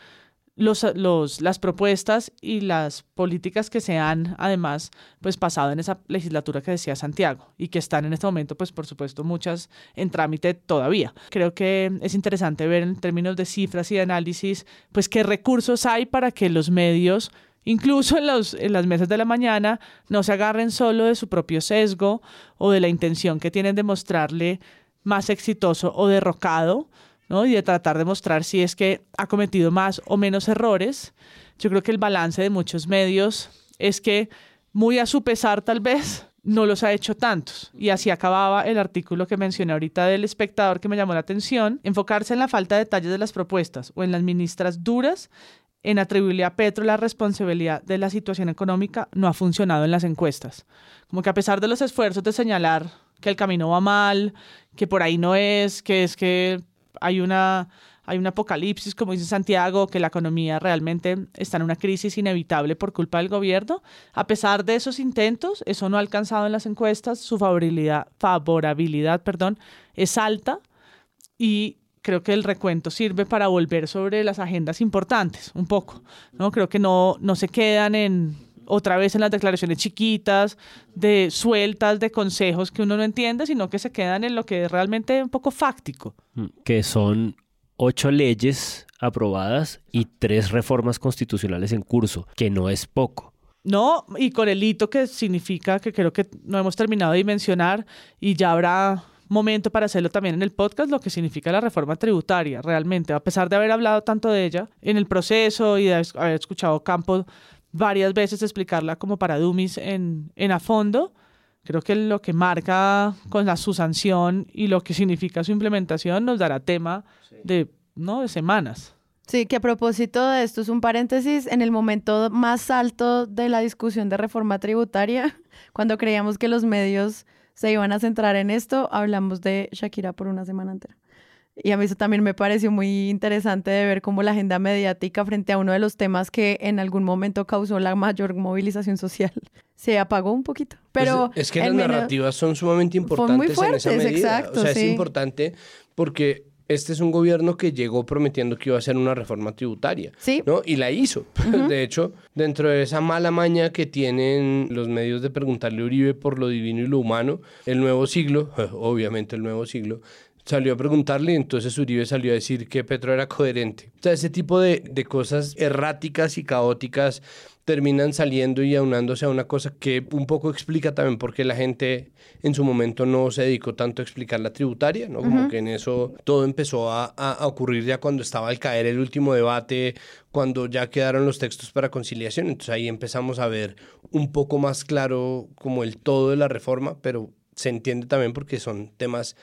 los, los, las propuestas y las políticas que se han además pues pasado en esa legislatura que decía Santiago y que están en este momento pues por supuesto muchas en trámite todavía. Creo que es interesante ver en términos de cifras y de análisis pues qué recursos hay para que los medios incluso en, los, en las mesas de la mañana no se agarren solo de su propio sesgo o de la intención que tienen de mostrarle más exitoso o derrocado y de tratar de mostrar si es que ha cometido más o menos errores. Yo creo que el balance de muchos medios es que, muy a su pesar tal vez, no los ha hecho tantos. Y así acababa el artículo que mencioné ahorita del espectador que me llamó la atención, enfocarse en la falta de detalles de las propuestas o en las ministras duras en atribuirle a Petro la responsabilidad de la situación económica no ha funcionado en las encuestas. Como que a pesar de los esfuerzos de señalar que el camino va mal, que por ahí no es, que es que hay una hay un apocalipsis, como dice Santiago, que la economía realmente está en una crisis inevitable por culpa del gobierno. A pesar de esos intentos, eso no ha alcanzado en las encuestas, su favorabilidad, favorabilidad perdón, es alta y creo que el recuento sirve para volver sobre las agendas importantes, un poco. ¿no? Creo que no, no se quedan en otra vez en las declaraciones chiquitas, de sueltas, de consejos que uno no entiende, sino que se quedan en lo que es realmente un poco fáctico. Mm, Que son ocho leyes aprobadas y tres reformas constitucionales en curso, que no es poco. No, y con el hito que significa que creo que no hemos terminado de dimensionar y ya habrá momento para hacerlo también en el podcast, lo que significa la reforma tributaria, realmente, a pesar de haber hablado tanto de ella en el proceso y de haber escuchado Campo varias veces explicarla como para dummies en, en a fondo, creo que lo que marca con la, su sanción y lo que significa su implementación nos dará tema de, ¿no? de semanas. Sí, que a propósito de esto es un paréntesis, en el momento más alto de la discusión de reforma tributaria, cuando creíamos que los medios se iban a centrar en esto, hablamos de Shakira por una semana entera. Y a mí eso también me pareció muy interesante de ver cómo la agenda mediática frente a uno de los temas que en algún momento causó la mayor movilización social se apagó un poquito. Pero Pues es que las en menos- narrativas son sumamente muy importantes en fuertes, esa medida. exacto, o sea, sí. es importante porque este es un gobierno que llegó prometiendo que iba a hacer una reforma tributaria. Sí. ¿no? Y la hizo. De hecho, dentro de esa mala maña que tienen los medios de preguntarle a Uribe por lo divino y lo humano, el nuevo siglo, obviamente el nuevo siglo, salió a preguntarle y entonces Uribe salió a decir que Petro era coherente. O sea, ese tipo de, de cosas erráticas y caóticas terminan saliendo y aunándose a una cosa que un poco explica también por qué la gente en su momento no se dedicó tanto a explicar la tributaria, ¿no? Como que en eso todo empezó a- a ocurrir ya cuando estaba al caer el último debate, cuando ya quedaron los textos para conciliación. Entonces ahí empezamos a ver un poco más claro como el todo de la reforma, pero se entiende también porque son temas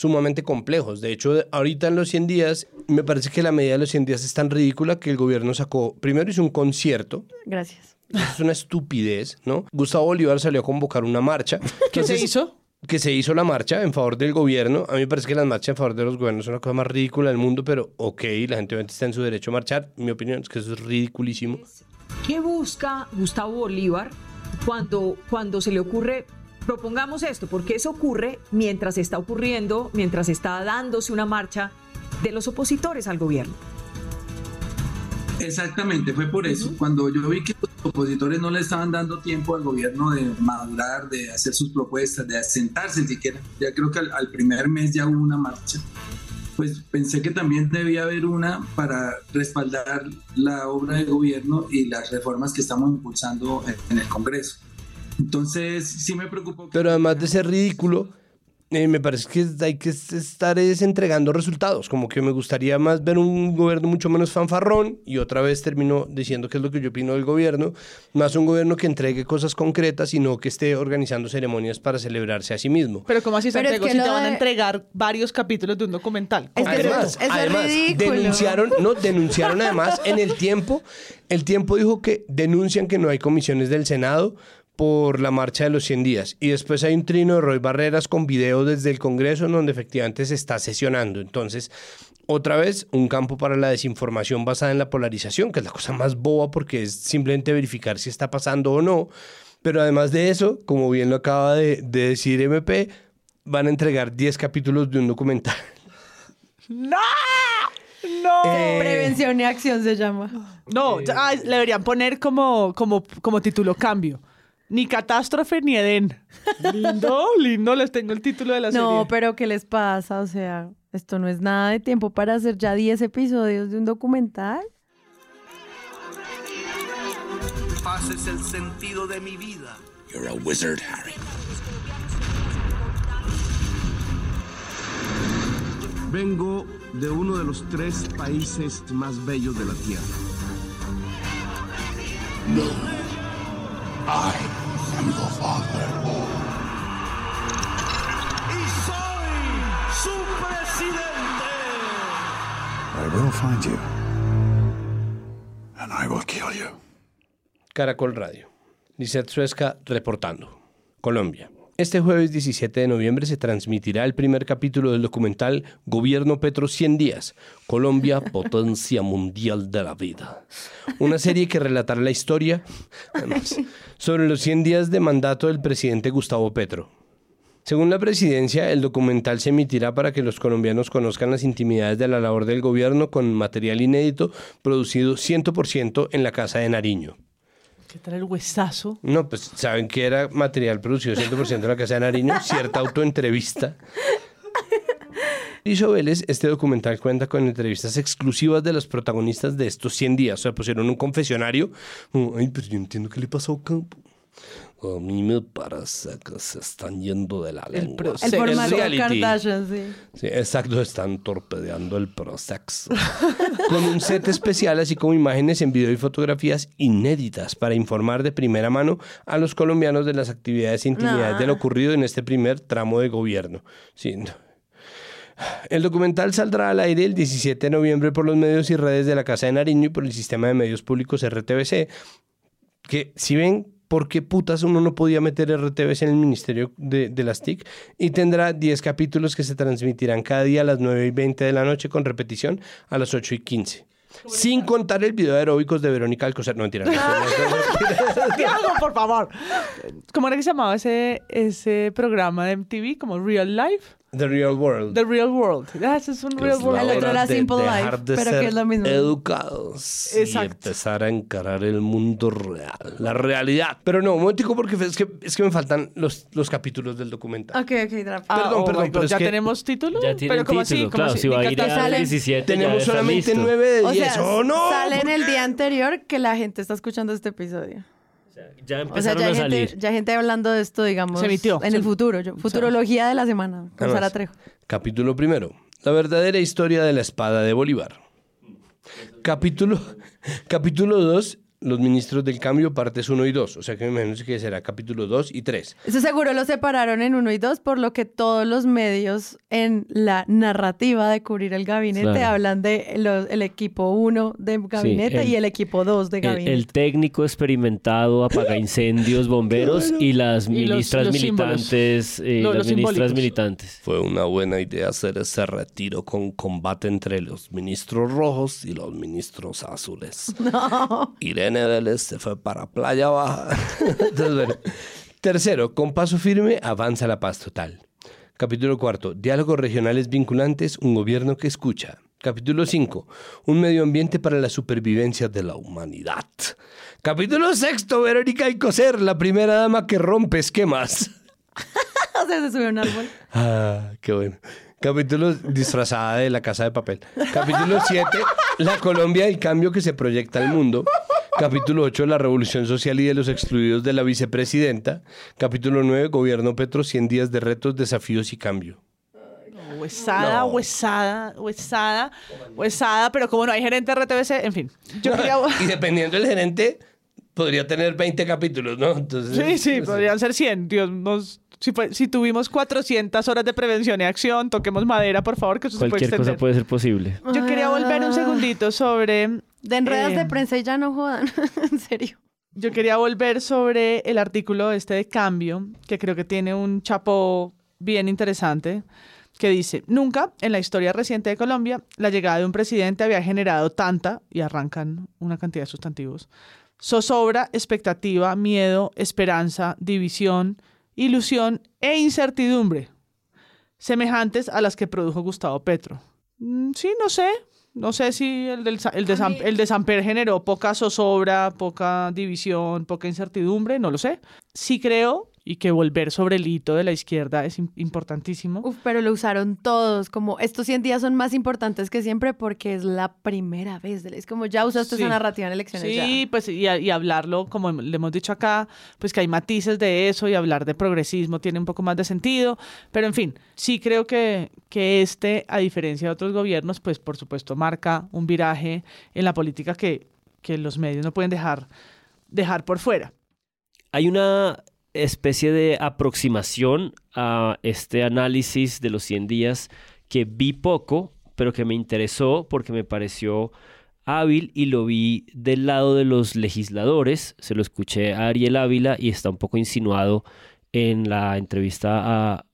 sumamente complejos. De hecho, ahorita en los 100 días, me parece que la medida de los 100 días es tan ridícula que el gobierno sacó, primero hizo un concierto, Gracias. es una estupidez, ¿no? Gustavo Bolívar salió a convocar una marcha. ¿Qué se hizo? que se hizo la marcha en favor del gobierno. A mí me parece que las marchas en favor de los gobiernos son la cosa más ridícula del mundo, pero ok, la gente obviamente está en su derecho a marchar. Mi opinión es que eso es ridiculísimo. ¿Qué busca Gustavo Bolívar cuando, cuando se le ocurre, propongamos esto, porque eso ocurre mientras está ocurriendo, mientras está dándose una marcha de los opositores al gobierno? Exactamente, fue por eso. Cuando yo vi que los opositores no le estaban dando tiempo al gobierno de madurar, de hacer sus propuestas, de asentarse siquiera, ya creo que al, al primer mes ya hubo una marcha, pues pensé que también debía haber una para respaldar la obra de gobierno y las reformas que estamos impulsando en, en el Congreso. Entonces, sí me preocupó. Pero además de ser ridículo, eh, me parece que hay que estar es entregando resultados. Como que me gustaría más ver un gobierno mucho menos fanfarrón y otra vez termino diciendo qué es lo que yo opino del gobierno. Más un gobierno que entregue cosas concretas y no que esté organizando ceremonias para celebrarse a sí mismo. Pero ¿cómo así se Pero es entregó que si te van a de- entregar varios capítulos de un documental? Es eso es además, ridículo. denunciaron, no, denunciaron además en el tiempo, el tiempo dijo que denuncian que no hay comisiones del Senado por la marcha de los 100 días. Y después hay un trino de Roy Barreras con video desde el Congreso en donde efectivamente se está sesionando. Entonces, otra vez, un campo para la desinformación basada en la polarización, que es la cosa más boba porque es simplemente verificar si está pasando o no. Pero además de eso, como bien lo acaba de, de decir MP, van a entregar 10 capítulos de un documental. ¡No! ¡No! Prevención y acción se llama. No, ya- ah, le deberían poner como, como, como título cambio. Ni catástrofe ni Edén. Lindo, lindo, les tengo el título de la No, serie. pero ¿qué les pasa? O sea, esto no es nada de tiempo para hacer ya 10 episodios de un documental. Haces el sentido de mi vida. You're a wizard, Harry. Vengo de uno de los tres países más bellos de la Tierra. No. I. Y soy su presidente. I will find you. And I will kill you. Caracol Radio. Lizeth Suezca reportando. Colombia. Este jueves 17 de noviembre se transmitirá el primer capítulo del documental Gobierno Petro 100 días, Colombia, potencia mundial de la vida. Una serie que relatará la historia, además, sobre los 100 días de mandato del presidente Gustavo Petro. Según la presidencia, el documental se emitirá para que los colombianos conozcan las intimidades de la labor del gobierno con material inédito producido 100% en la Casa de Nariño. ¿Qué tal el huesazo? No, pues saben que era material producido 100% en la Casa de Nariño, cierta autoentrevista. Hizo Vélez, este documental cuenta con entrevistas exclusivas de los protagonistas de estos 100 días. O sea, pusieron un confesionario. Ay, pero yo entiendo qué le pasó a Campo. A mí me parece que se están yendo de la lengua. El formato reality. Kardashian, sí. Sí, exacto, están torpedeando el prosex. Con un set especial, así como imágenes en video y fotografías inéditas para informar de primera mano a los colombianos de las actividades e intimidades Nah. de lo ocurrido en este primer tramo de gobierno. Sí, no. El documental saldrá al aire el 17 de noviembre por los medios y redes de la Casa de Nariño y por el sistema de medios públicos RTBC. Que si ven por qué putas uno no podía meter RTBC en el Ministerio de, de las TIC y tendrá 10 capítulos que se transmitirán cada día a las 9 y 20 de la noche con repetición a las 8 y 15. Sin contar el video de aeróbicos de Verónica Alcocer. No, mentira. no, no, no, no. ¿Qué hago, por favor? ¿Cómo era que se llamaba ese, ese programa de MTV? ¿Como Real Life? The Real World. The Real World. Ah, ese es un Real es World. la El otro era de Simple dejar Life, de pero ser que es lo mismo. educados y Exacto. empezar a encarar el mundo real, la realidad. Pero no, un momentico porque es que, es que me faltan los, los capítulos del documental. Ok, ok, Draft. Ah, Perdón, oh perdón, pero es ¿Ya que- tenemos título? Ya tiene pero ¿cómo título, así? ¿Cómo claro, así? si va a ir al sale- 17 ya Tenemos solamente listo. 9 de O 10. sea, ¡Oh, no! sale en ¿Por el día anterior que la gente está escuchando este episodio. Ya O sea, empezaron ya hay, a salir. gente, ya hay gente hablando de esto, digamos, Se emitió. en el futuro. yo- futurología de la semana con Además, Sara Trejo. Capítulo primero. La verdadera historia de la espada de Bolívar. Capítulo, capítulo 2. Los Ministros del Cambio, partes 1 y 2. O sea que me imagino que será capítulo 2 y 3. Eso seguro lo separaron en uno y dos, por lo que todos los medios en la narrativa de cubrir el gabinete Claro. hablan de lo- el equipo 1 de gabinete el- y el equipo 2 de gabinete. el técnico experimentado, apaga incendios, bomberos y las Y los- ministras los militantes. eh, Lo- las los ministras simbólicos. militantes. Fue una buena idea hacer ese retiro con combate entre los ministros rojos y los ministros azules. No. Irene Vélez se fue para Playa Baja. Entonces, bueno. Tercero, con paso firme avanza la paz total. Capítulo cuarto, diálogos regionales vinculantes, un gobierno que escucha. Capítulo 5, un medio ambiente para la supervivencia de la humanidad. Capítulo sexto, Verónica Alcocer, la primera dama que rompe esquemas. o sea, se subió un árbol. Ah, qué bueno. Capítulo disfrazada de la casa de papel. Capítulo 7, la Colombia del cambio que se proyecta al mundo. Capítulo 8, la revolución social y de los excluidos de la vicepresidenta. Capítulo 9, gobierno Petro, 100 días de retos, desafíos y cambio. Huesada, huesada, huesada, huesada, pero como no hay gerente de RTBC, en fin. Yo quería... Y dependiendo del gerente, podría tener 20 capítulos, ¿no? Entonces, Sí, sí, podrían ser 100. Dios nos... Si, fue- si tuvimos 400 horas de prevención y acción, toquemos madera, por favor, que eso se puede Cualquier cosa puede ser posible. Yo quería volver un segundito sobre... De enredas eh, de prensa y ya no jodan. en serio. Yo quería volver sobre el artículo este de cambio, que creo que tiene un chapo bien interesante, que dice, nunca en la historia reciente de Colombia la llegada de un presidente había generado tanta, y arrancan una cantidad de sustantivos, zozobra, expectativa, miedo, esperanza, división, ilusión e incertidumbre, semejantes a las que produjo Gustavo Petro. Mm, Sí, no sé. No sé si el, del, el, de, San, el de Samper generó poca zozobra, poca división, poca incertidumbre, no lo sé. Sí creo, y que volver sobre el hito de la izquierda es im- importantísimo. Uf, pero lo usaron todos, como estos 100 días son más importantes que siempre porque es la primera vez. Es como ya usaste Sí. esa narrativa en elecciones. ya. Sí, pues y, a- y hablarlo, como le hemos dicho acá, pues que hay matices de eso y hablar de progresismo tiene un poco más de sentido, pero en fin, sí creo que, que este, a diferencia de otros gobiernos, pues por supuesto marca un viraje en la política que, que los medios no pueden dejar, dejar por fuera. Hay una especie de aproximación a este análisis de los 100 días que vi poco, pero que me interesó porque me pareció hábil y lo vi del lado de los legisladores. Se lo escuché a Ariel Ávila y está un poco insinuado en la entrevista a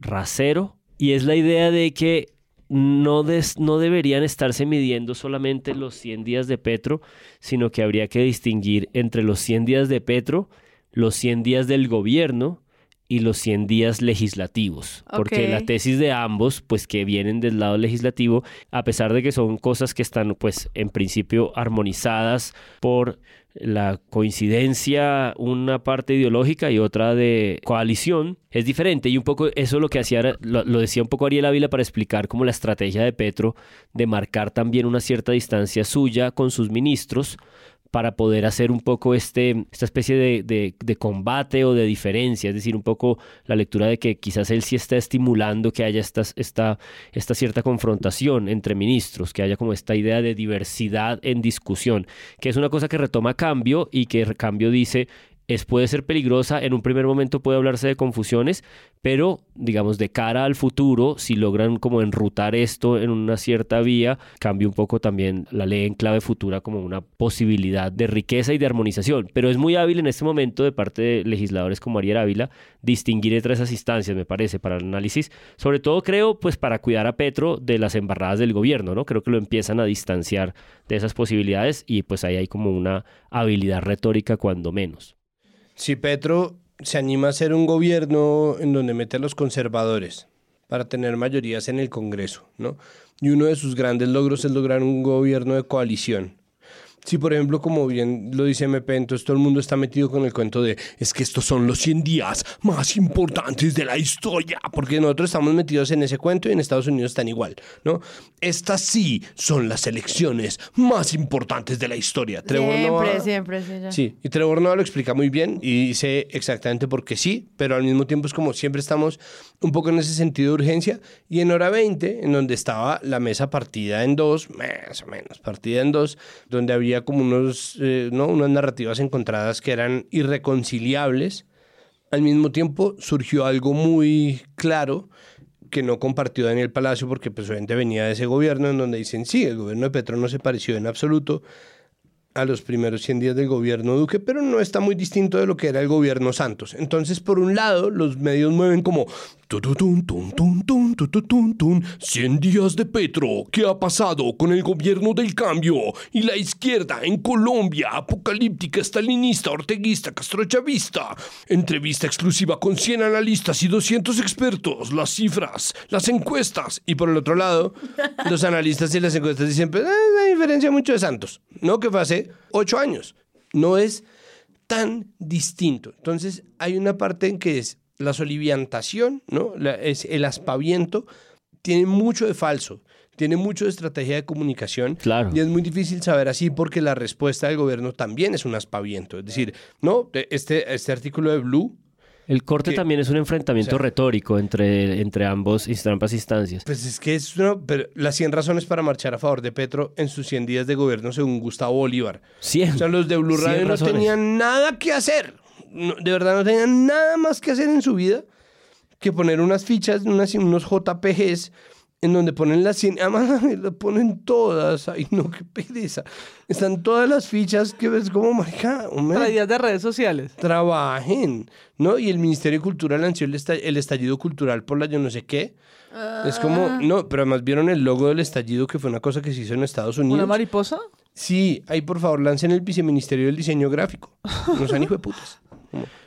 Racero. Y es la idea de que no, des- no deberían estarse midiendo solamente los 100 días de Petro, sino que habría que distinguir entre los 100 días de Petro, los 100 días del gobierno y los 100 días legislativos. Porque la tesis de ambos, pues que vienen del lado legislativo, a pesar de que son cosas que están, pues en principio armonizadas por la coincidencia, una parte ideológica y otra de coalición, es diferente. Y un poco eso lo que hacía, lo, lo decía un poco Ariel Ávila para explicar como la estrategia de Petro de marcar también una cierta distancia suya con sus ministros para poder hacer un poco este, esta especie de, de- combate o de diferencia, es decir, un poco la lectura de que quizás él sí está estimulando que haya estas- esta, esta cierta confrontación entre ministros, que haya como esta idea de diversidad en discusión, que es una cosa que retoma cambio y que cambio dice es, puede ser peligrosa, en un primer momento puede hablarse de confusiones, pero digamos de cara al futuro, si logran como enrutar esto en una cierta vía, cambia un poco también la ley en clave futura como una posibilidad de riqueza y de armonización. Pero es muy hábil en este momento de parte de legisladores como Ariel Ávila distinguir entre esas instancias, me parece, para el análisis, sobre todo creo pues para cuidar a Petro de las embarradas del gobierno, ¿no? Creo que lo empiezan a distanciar de esas posibilidades y pues ahí hay como una habilidad retórica cuando menos. Si Petro se anima a hacer un gobierno en donde mete a los conservadores para tener mayorías en el Congreso, ¿no? Y uno de sus grandes logros es lograr un gobierno de coalición. Si, por ejemplo, como bien lo dice MP, entonces todo el mundo está metido con el cuento de es que estos son los 100 días más importantes de la historia, porque nosotros estamos metidos en ese cuento y en Estados Unidos están igual, ¿no? Estas sí son las elecciones más importantes de la historia. Trevor Siempre, siempre, sí, ya. Sí, y Trevor Noah lo explica muy bien y dice exactamente por qué sí, pero al mismo tiempo es como siempre estamos un poco en ese sentido de urgencia. Y en hora 20, en donde estaba la mesa partida en dos, más o menos partida en dos, donde había como unos, eh, ¿no? unas narrativas encontradas que eran irreconciliables. Al mismo tiempo surgió algo muy claro que no compartió Daniel Palacio porque pues venía de ese gobierno en donde dicen, sí, el gobierno de Petro no se pareció en absoluto a los primeros 100 días del gobierno Duque, pero no está muy distinto de lo que era el gobierno Santos. Entonces, por un lado, los medios mueven como tun, tun, tun, tututun, tun, 100 días de Petro, ¿qué ha pasado con el gobierno del cambio? Y la izquierda en Colombia, apocalíptica, estalinista, orteguista, castrochavista. Entrevista exclusiva con 100 analistas y 200 expertos, las cifras, las encuestas. Y por el otro lado, los analistas y las encuestas dicen, pues, eh, la diferencia mucho de Santos, ¿no? Que fue hace ocho años. No es tan distinto. Entonces, hay una parte en que es la soliviantación, ¿no? La- es el aspaviento, tiene mucho de falso, tiene mucho de estrategia de comunicación. Claro. Y es muy difícil saber así porque la respuesta del gobierno también es un aspaviento. Es decir, no, este, este artículo de Blue El corte que- también es un enfrentamiento o sea- retórico entre, entre ambos, ambas instancias. Pues es que es una, pero las 100 razones para marchar a favor de Petro en sus 100 días de gobierno según Gustavo Bolívar. 100. O sea, los de Blue 100 Radio no razones. tenían nada que hacer. No, de verdad no tenían nada más que hacer en su vida que poner unas fichas, unas, unos JPGs en donde ponen las 100, además lo ponen todas, ay no, qué pereza. Están todas las fichas que ves como, marica, hombre, Traídas de redes sociales. trabajen, ¿no? Y el Ministerio de Cultura lanzó el, el estallido cultural por la yo no sé qué. Es como, no, pero además vieron el logo del estallido que fue una cosa que se hizo en Estados Unidos. ¿Una mariposa? Sí, ahí por favor lancen el viceministerio del diseño gráfico. No sean hijo de putas.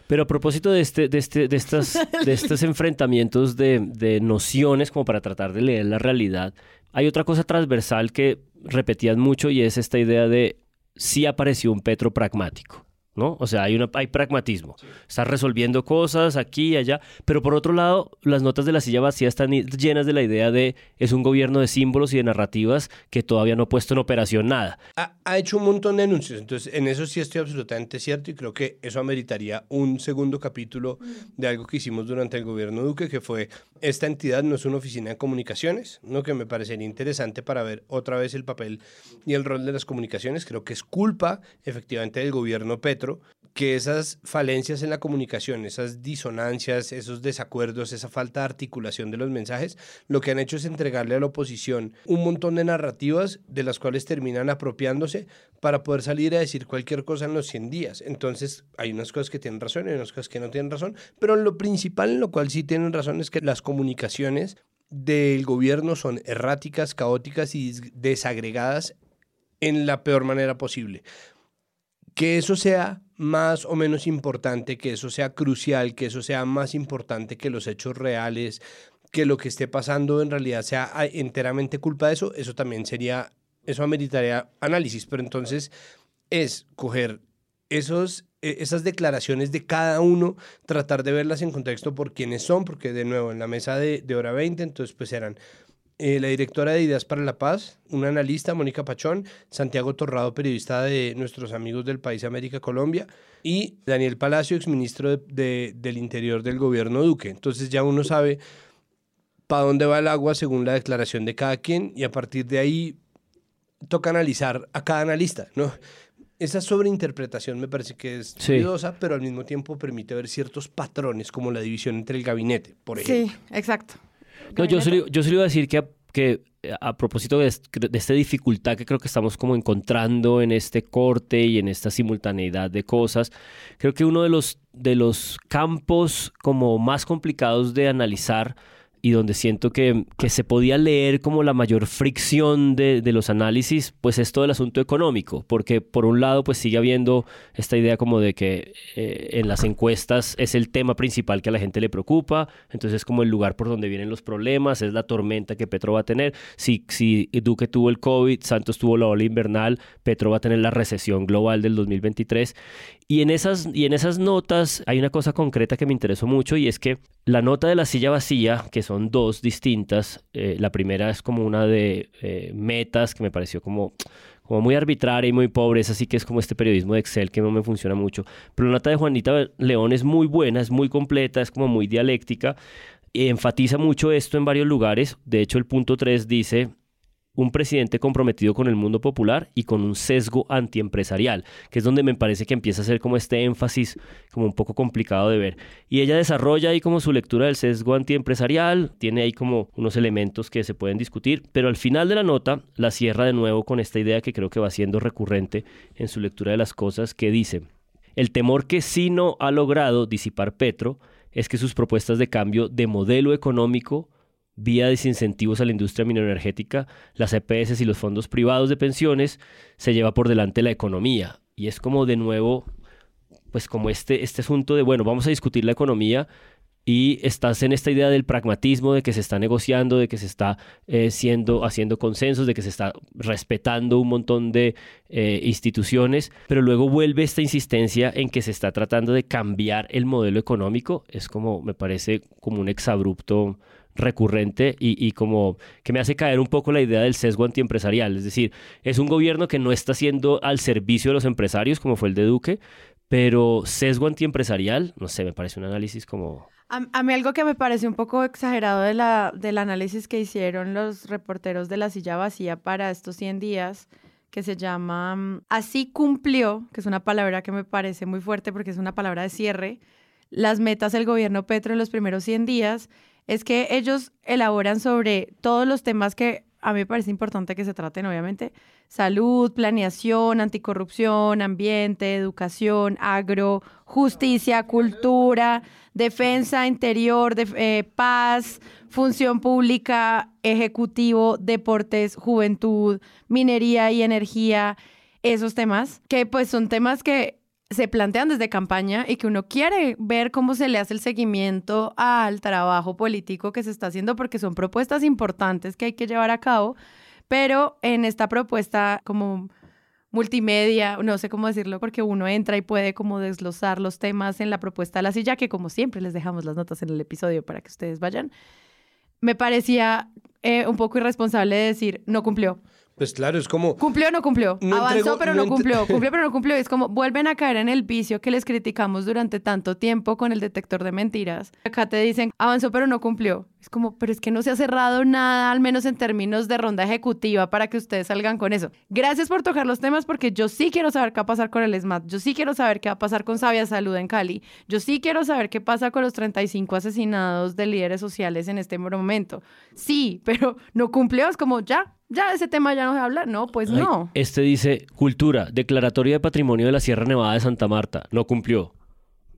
Pero a propósito de, este, de, este, de, estas, de estos enfrentamientos de, de nociones como para tratar de leer la realidad, hay otra cosa transversal que repetían mucho y es esta idea de sí apareció un Petro pragmático. ¿No? O sea, hay, una, hay pragmatismo. Está resolviendo cosas aquí y allá. Pero por otro lado, las notas de la silla vacía están llenas de la idea de es un gobierno de símbolos y de narrativas que todavía no ha puesto en operación nada. Ha, ha hecho un montón de anuncios, entonces en eso sí estoy absolutamente cierto y creo que eso ameritaría un segundo capítulo de algo que hicimos durante el gobierno Duque, que fue esta entidad no es una oficina de comunicaciones, ¿no? que me parecería interesante para ver otra vez el papel y el rol de las comunicaciones. Creo que es culpa efectivamente del gobierno Petro que esas falencias en la comunicación, esas disonancias, esos desacuerdos, esa falta de articulación de los mensajes, lo que han hecho es entregarle a la oposición un montón de narrativas de las cuales terminan apropiándose para poder salir a decir cualquier cosa en los 100 días. Entonces, hay unas cosas que tienen razón y unas cosas que no tienen razón, pero lo principal en lo cual sí tienen razón es que las comunicaciones del gobierno son erráticas, caóticas y des- desagregadas en la peor manera posible que eso sea más o menos importante, que eso sea crucial, que eso sea más importante que los hechos reales, que lo que esté pasando en realidad sea ah, enteramente culpa de eso, eso también sería, eso ameritaría análisis, pero entonces es coger esos, eh, esas declaraciones de cada uno, tratar de verlas en contexto por quiénes son, porque de nuevo en la mesa de, de hora 20, entonces pues eran eh, la directora de Ideas para la Paz, una analista, Mónica Pachón, Santiago Torrado, periodista de nuestros amigos del país América Colombia, y Daniel Palacio, exministro de, de- del Interior del gobierno Duque. Entonces ya uno sabe para dónde va el agua según la declaración de cada quien y a partir de ahí toca analizar a cada analista, ¿no? Esa sobreinterpretación me parece que es Sí. pero al mismo tiempo permite ver ciertos patrones como la división entre el gabinete, por ejemplo. Sí, exacto. No, yo solo, yo solo iba a decir que, a- que eh, a propósito de, de esta dificultad que creo que estamos como encontrando en este corte y en esta simultaneidad de cosas, creo que uno de los, de los campos como más complicados de analizar y donde siento que, que se podía leer como la mayor fricción de, de los análisis, pues es todo el asunto económico, porque por un lado pues sigue habiendo esta idea como de que eh, en las encuestas es el tema principal que a la gente le preocupa, entonces es como el lugar por donde vienen los problemas, es la tormenta que Petro va a tener, si, si Duque tuvo el COVID, Santos tuvo la ola invernal, Petro va a tener la recesión global del 2023, y en esas, y en esas notas hay una cosa concreta que me interesó mucho y es que la nota de la silla vacía, que son dos distintas, eh, la primera es como una de eh, metas que me pareció como, como muy arbitraria y muy pobre, es así que es como este periodismo de Excel que no me funciona mucho. Pero la nota de Juanita León es muy buena, es muy completa, es como muy dialéctica, y enfatiza mucho esto en varios lugares. De hecho, el punto 3 dice, un presidente comprometido con el mundo popular y con un sesgo antiempresarial, que es donde me parece que empieza a ser como este énfasis como un poco complicado de ver. Y ella desarrolla ahí como su lectura del sesgo antiempresarial, tiene ahí como unos elementos que se pueden discutir, pero al final de la nota la cierra de nuevo con esta idea que creo que va siendo recurrente en su lectura de las cosas, que dice, el temor que sí no ha logrado disipar Petro es que sus propuestas de cambio de modelo económico vía desincentivos a la industria mineroenergética, las EPS y los fondos privados de pensiones, se lleva por delante la economía. Y es como de nuevo, pues como este, este asunto de, bueno, vamos a discutir la economía y estás en esta idea del pragmatismo, de que se está negociando, de que se está eh, siendo, haciendo consensos, de que se está respetando un montón de eh, instituciones, pero luego vuelve esta insistencia en que se está tratando de cambiar el modelo económico. Es como, me parece como un exabrupto recurrente y, como que me hace caer un poco la idea del sesgo antiempresarial. Es decir, es un gobierno que no está siendo al servicio de los empresarios, como fue el de Duque, pero sesgo antiempresarial, no sé, me parece un análisis como... A, mí algo que me parece un poco exagerado de la, del análisis que hicieron los reporteros de la silla vacía para estos 100 días, que se llama mm, Así cumplió, que es una palabra que me parece muy fuerte porque es una palabra de cierre, las metas del gobierno Petro en los primeros 100 días es que ellos elaboran sobre todos los temas que a mí me parece importante que se traten, obviamente, salud, planeación, anticorrupción, ambiente, educación, agro, justicia, cultura, defensa, interior, eh, paz, función pública, ejecutivo, deportes, juventud, minería y energía, esos temas, que pues son temas que se plantean desde campaña y que uno quiere ver cómo se le hace el seguimiento al trabajo político que se está haciendo porque son propuestas importantes que hay que llevar a cabo, pero en esta propuesta como multimedia, no sé cómo decirlo, porque uno entra y puede como desglosar los temas en la propuesta de la silla, que como siempre les dejamos las notas en el episodio para que ustedes vayan, me parecía eh, un poco irresponsable decir, no cumplió. Pues claro, es como... ¿Cumplió o no cumplió? Avanzó pero no, cumplió. Cumplió pero no cumplió. Es como vuelven a caer en el vicio que les criticamos durante tanto tiempo con el detector de mentiras. Acá te dicen, avanzó pero no cumplió. Es como, pero es que no se ha cerrado nada, al menos en términos de ronda ejecutiva, para que ustedes salgan con eso. Gracias por tocar los temas porque yo sí quiero saber qué va a pasar con el SMAT. Yo sí quiero saber qué va a pasar con Sabia Salud en Cali. Yo sí quiero saber qué pasa con los 35 asesinados de líderes sociales en este momento. Sí, pero no cumplió. Es como, ya, ya ese tema ya no se habla. No, pues no. Este dice, cultura, declaratoria de patrimonio de la Sierra Nevada de Santa Marta. No cumplió.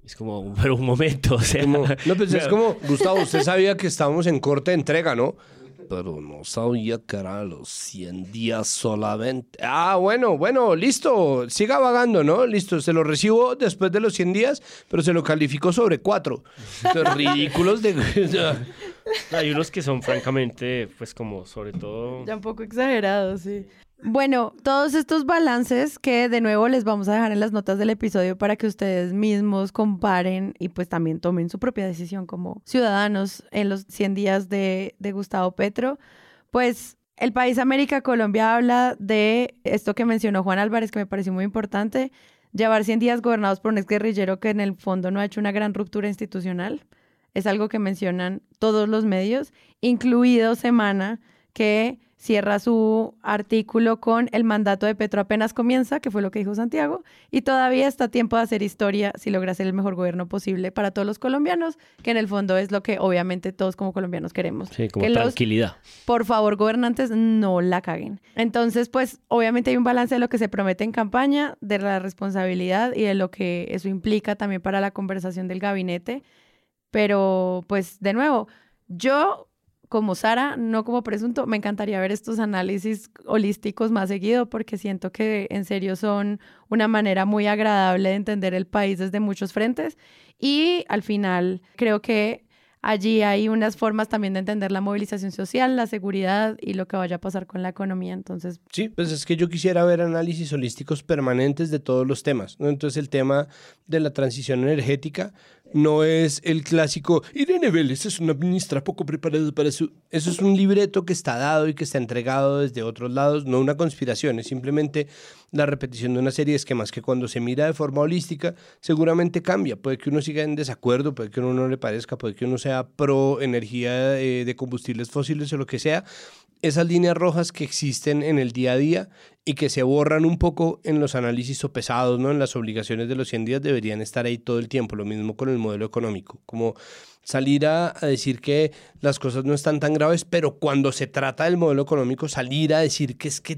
Es como, pero un momento, o sea. no, pues es como, Gustavo, usted sabía que estábamos en corte de entrega, ¿no? Pero no sabía que eran los 100 días solamente. Ah, bueno, bueno, listo. Siga vagando, ¿no? Listo, se lo recibo después de los 100 días, pero se lo calificó sobre 4. ridículos de... Hay unos que son francamente, pues como sobre todo... Ya un poco exagerados, sí. Bueno, todos estos balances que de nuevo les vamos a dejar en las notas del episodio para que ustedes mismos comparen y pues también tomen su propia decisión como ciudadanos en los 100 días de, de Gustavo Petro, pues el país América Colombia habla de esto que mencionó Juan Álvarez que me pareció muy importante, llevar 100 días gobernados por un exguerrillero que en el fondo no ha hecho una gran ruptura institucional. Es algo que mencionan todos los medios, incluido Semana, que cierra su artículo con el mandato de Petro apenas comienza, que fue lo que dijo Santiago, y todavía está tiempo de hacer historia si logra ser el mejor gobierno posible para todos los colombianos, que en el fondo es lo que obviamente todos como colombianos queremos. Sí, como tranquilidad. por favor, gobernantes, no la caguen. Entonces, pues obviamente hay un balance de lo que se promete en campaña, de la responsabilidad y de lo que eso implica también para la conversación del gabinete. Pero, pues, de nuevo, yo como Sara, no como presunto, me encantaría ver estos análisis holísticos más seguido porque siento que en serio son una manera muy agradable de entender el país desde muchos frentes y al final creo que allí hay unas formas también de entender la movilización social, la seguridad y lo que vaya a pasar con la economía. Entonces, sí, pues es que yo quisiera ver análisis holísticos permanentes de todos los temas. ¿no? Entonces, el tema de la transición energética, No es el clásico, Irene Vélez es una ministra poco preparada para su... Eso es un libreto que está dado y que está entregado desde otros lados, no una conspiración, es simplemente la repetición de una serie de esquemas que cuando se mira de forma holística seguramente cambia. Puede que uno siga en desacuerdo, puede que uno no le parezca, puede que uno sea pro energía eh, de combustibles fósiles o lo que sea, esas líneas rojas que existen en el día a día y que se borran un poco en los análisis pesados, ¿no? En las obligaciones de los 100 días deberían estar ahí todo el tiempo. Lo mismo con el modelo económico. Como salir a, a, decir que las cosas no están tan graves, pero cuando se trata del modelo económico, salir a decir que es que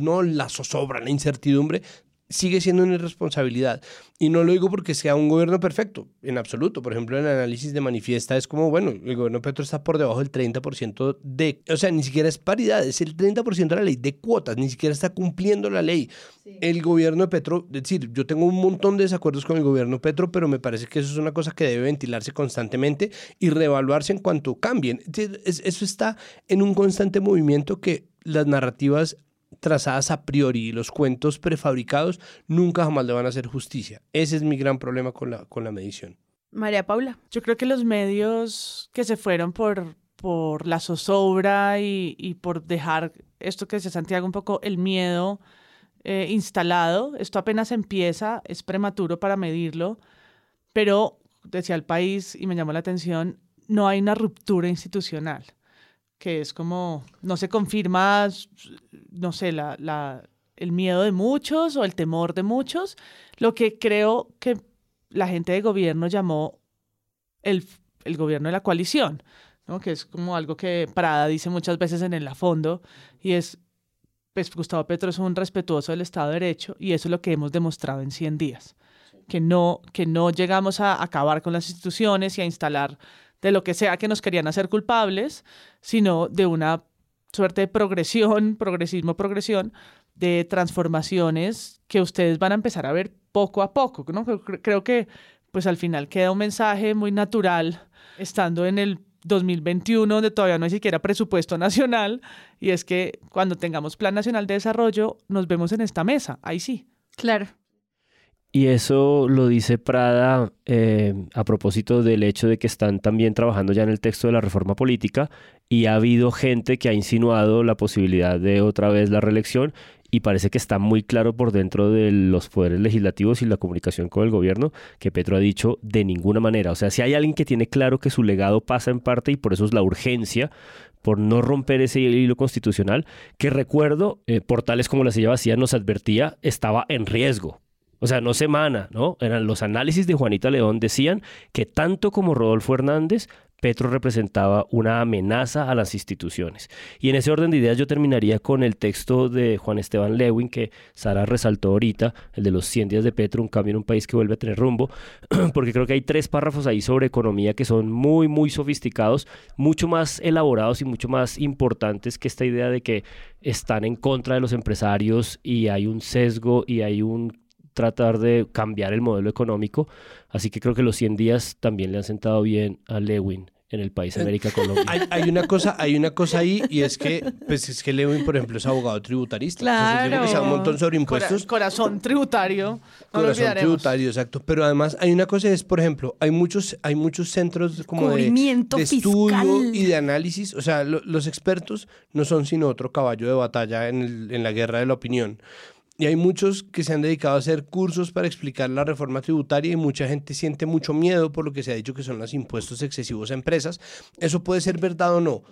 no la zozobra, la incertidumbre, sigue siendo una irresponsabilidad. Y no lo digo porque sea un gobierno perfecto, en absoluto. Por ejemplo, el análisis de manifiesta es como, bueno, el gobierno Petro está por debajo del 30% de, o sea, ni siquiera es paridad, es el 30% de la ley de cuotas, ni siquiera está cumpliendo la ley. Sí. El gobierno de Petro, es decir, yo tengo un montón de desacuerdos con el gobierno Petro, pero me parece que eso es una cosa que debe ventilarse constantemente y reevaluarse en cuanto cambien. Eso está en un constante movimiento que las narrativas trazadas a priori y los cuentos prefabricados nunca jamás le van a hacer justicia. Ese es mi gran problema con la, con la medición. María Paula. Yo creo que los medios que se fueron por, por la zozobra y, y por dejar esto que decía Santiago un poco el miedo eh, instalado, esto apenas empieza, es prematuro para medirlo, pero decía el país y me llamó la atención, no hay una ruptura institucional que es como, no se confirma, no sé, la, la, el miedo de muchos o el temor de muchos, lo que creo que la gente de gobierno llamó el, el gobierno de la coalición, ¿no? que es como algo que Prada dice muchas veces en el a fondo, y es, pues Gustavo Petro es un respetuoso del Estado de Derecho, y eso es lo que hemos demostrado en 100 días, que no, que no llegamos a acabar con las instituciones y a instalar de lo que sea que nos querían hacer culpables, sino de una suerte de progresión, progresismo, progresión, de transformaciones que ustedes van a empezar a ver poco a poco. Creo que pues al final queda un mensaje muy natural estando en el 2021, donde todavía no hay siquiera presupuesto nacional, y es que cuando tengamos Plan Nacional de Desarrollo, nos vemos en esta mesa, ahí sí. Claro. Y eso lo dice Prada eh, a propósito del hecho de que están también trabajando ya en el texto de la reforma política y ha habido gente que ha insinuado la posibilidad de otra vez la reelección y parece que está muy claro por dentro de los poderes legislativos y la comunicación con el gobierno que Petro ha dicho de ninguna manera. O sea, si hay alguien que tiene claro que su legado pasa en parte y por eso es la urgencia por no romper ese hilo constitucional, que recuerdo, eh, portales como la Silla Vacía nos advertía, estaba en riesgo. O sea, no semana, ¿no? Eran los análisis de Juanita León decían que tanto como Rodolfo Hernández, Petro representaba una amenaza a las instituciones. Y en ese orden de ideas yo terminaría con el texto de Juan Esteban Lewin que Sara resaltó ahorita, el de los 100 días de Petro, un cambio en un país que vuelve a tener rumbo, porque creo que hay tres párrafos ahí sobre economía que son muy, muy sofisticados, mucho más elaborados y mucho más importantes que esta idea de que están en contra de los empresarios y hay un sesgo y hay un tratar de cambiar el modelo económico. Así que creo que los 100 días también le han sentado bien a Lewin en el país América Colombia. Hay, hay, una cosa, hay una cosa ahí y es que, pues es que Lewin, por ejemplo, es abogado tributarista. Claro. Entonces, que sabe un montón sobre impuestos. Cora, corazón tributario. No corazón tributario, exacto. Pero además hay una cosa es, por ejemplo, hay muchos, hay muchos centros como de, de estudio y de análisis. O sea, lo, los expertos no son sino otro caballo de batalla en, el, en la guerra de la opinión. Y hay muchos que se han dedicado a hacer cursos para explicar la reforma tributaria y mucha gente siente mucho miedo por lo que se ha dicho que son los impuestos excesivos a empresas. Eso puede ser verdad o no.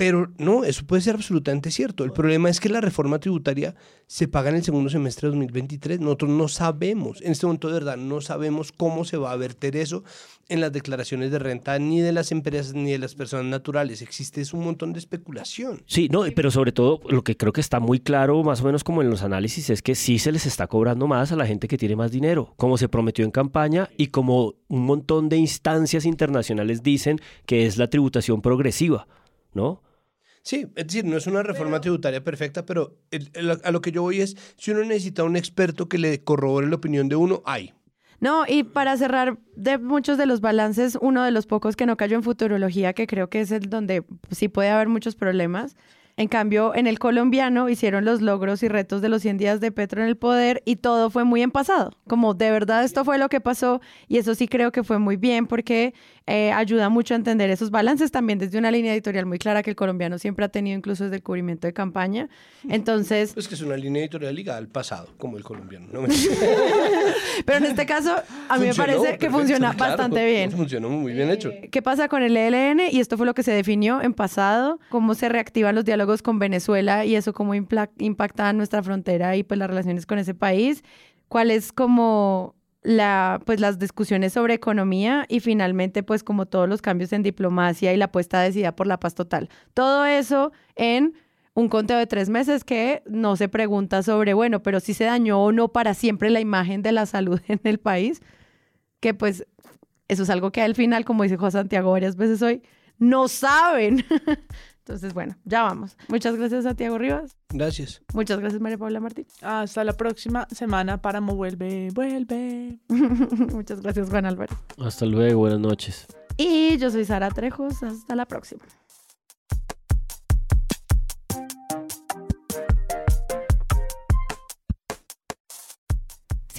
Pero no, eso puede ser absolutamente cierto. El problema es que la reforma tributaria se paga en el segundo semestre de 2023. Nosotros no sabemos, en este momento de verdad, no sabemos cómo se va a verter eso en las declaraciones de renta ni de las empresas ni de las personas naturales. Existe un montón de especulación. Sí, no, pero sobre todo lo que creo que está muy claro, más o menos como en los análisis, es que sí se les está cobrando más a la gente que tiene más dinero, como se prometió en campaña y como un montón de instancias internacionales dicen que es la tributación progresiva, ¿no? Sí, es decir, no es una reforma tributaria perfecta, pero el, el, a lo que yo voy es, si uno necesita un experto que le corrobore la opinión de uno, hay. No, y para cerrar de muchos de los balances, uno de los pocos que no cayó en futurología, que creo que es el donde sí puede haber muchos problemas, En cambio, en el colombiano hicieron los logros y retos de los 100 días de Petro en el poder y todo fue muy en pasado. Como de verdad esto fue lo que pasó y eso sí creo que fue muy bien porque eh, ayuda mucho a entender esos balances también desde una línea editorial muy clara que el colombiano siempre ha tenido incluso desde el cubrimiento de campaña. Entonces... Es que es una línea editorial ligada al pasado, como el colombiano. ¿no? Pero en este caso, a mí me parece que funciona bastante bien. Funcionó muy bien hecho. ¿Qué pasa con el ELN? Y esto fue lo que se definió en pasado, cómo se reactivan los diálogos con Venezuela y eso cómo impacta nuestra frontera y pues las relaciones con ese país, cuál es como pues las discusiones sobre economía y finalmente pues como todos los cambios en diplomacia y la puesta decidida por la paz total. Todo eso en un conteo de tres meses que no se pregunta sobre, bueno, pero si se dañó o no para siempre la imagen de la salud en el país, que pues eso es algo que al final, como dice José Santiago varias veces hoy, no saben. Entonces, bueno, ya vamos. Muchas gracias, Santiago Rivas. Gracias. Muchas gracias, María Paula Martín. Hasta la próxima semana. Páramo vuelve, vuelve. Muchas gracias, Juan Álvarez. Hasta luego, buenas noches. Y yo soy Sara Trejos. Hasta la próxima.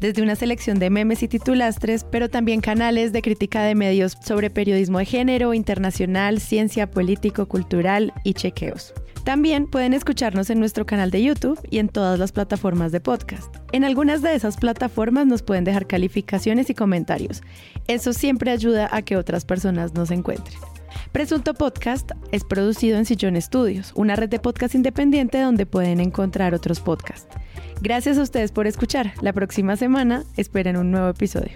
desde una selección de memes y titulastres, pero también canales de crítica de medios sobre periodismo de género, internacional, ciencia, político, cultural y chequeos. También pueden escucharnos en nuestro canal de YouTube y en todas las plataformas de podcast. En algunas de esas plataformas nos pueden dejar calificaciones y comentarios. Eso siempre ayuda a que otras personas nos encuentren. Presunto Podcast es producido en Sillón Estudios, una red de podcast independiente donde pueden encontrar otros podcasts. Gracias a ustedes por escuchar. La próxima semana esperen un nuevo episodio.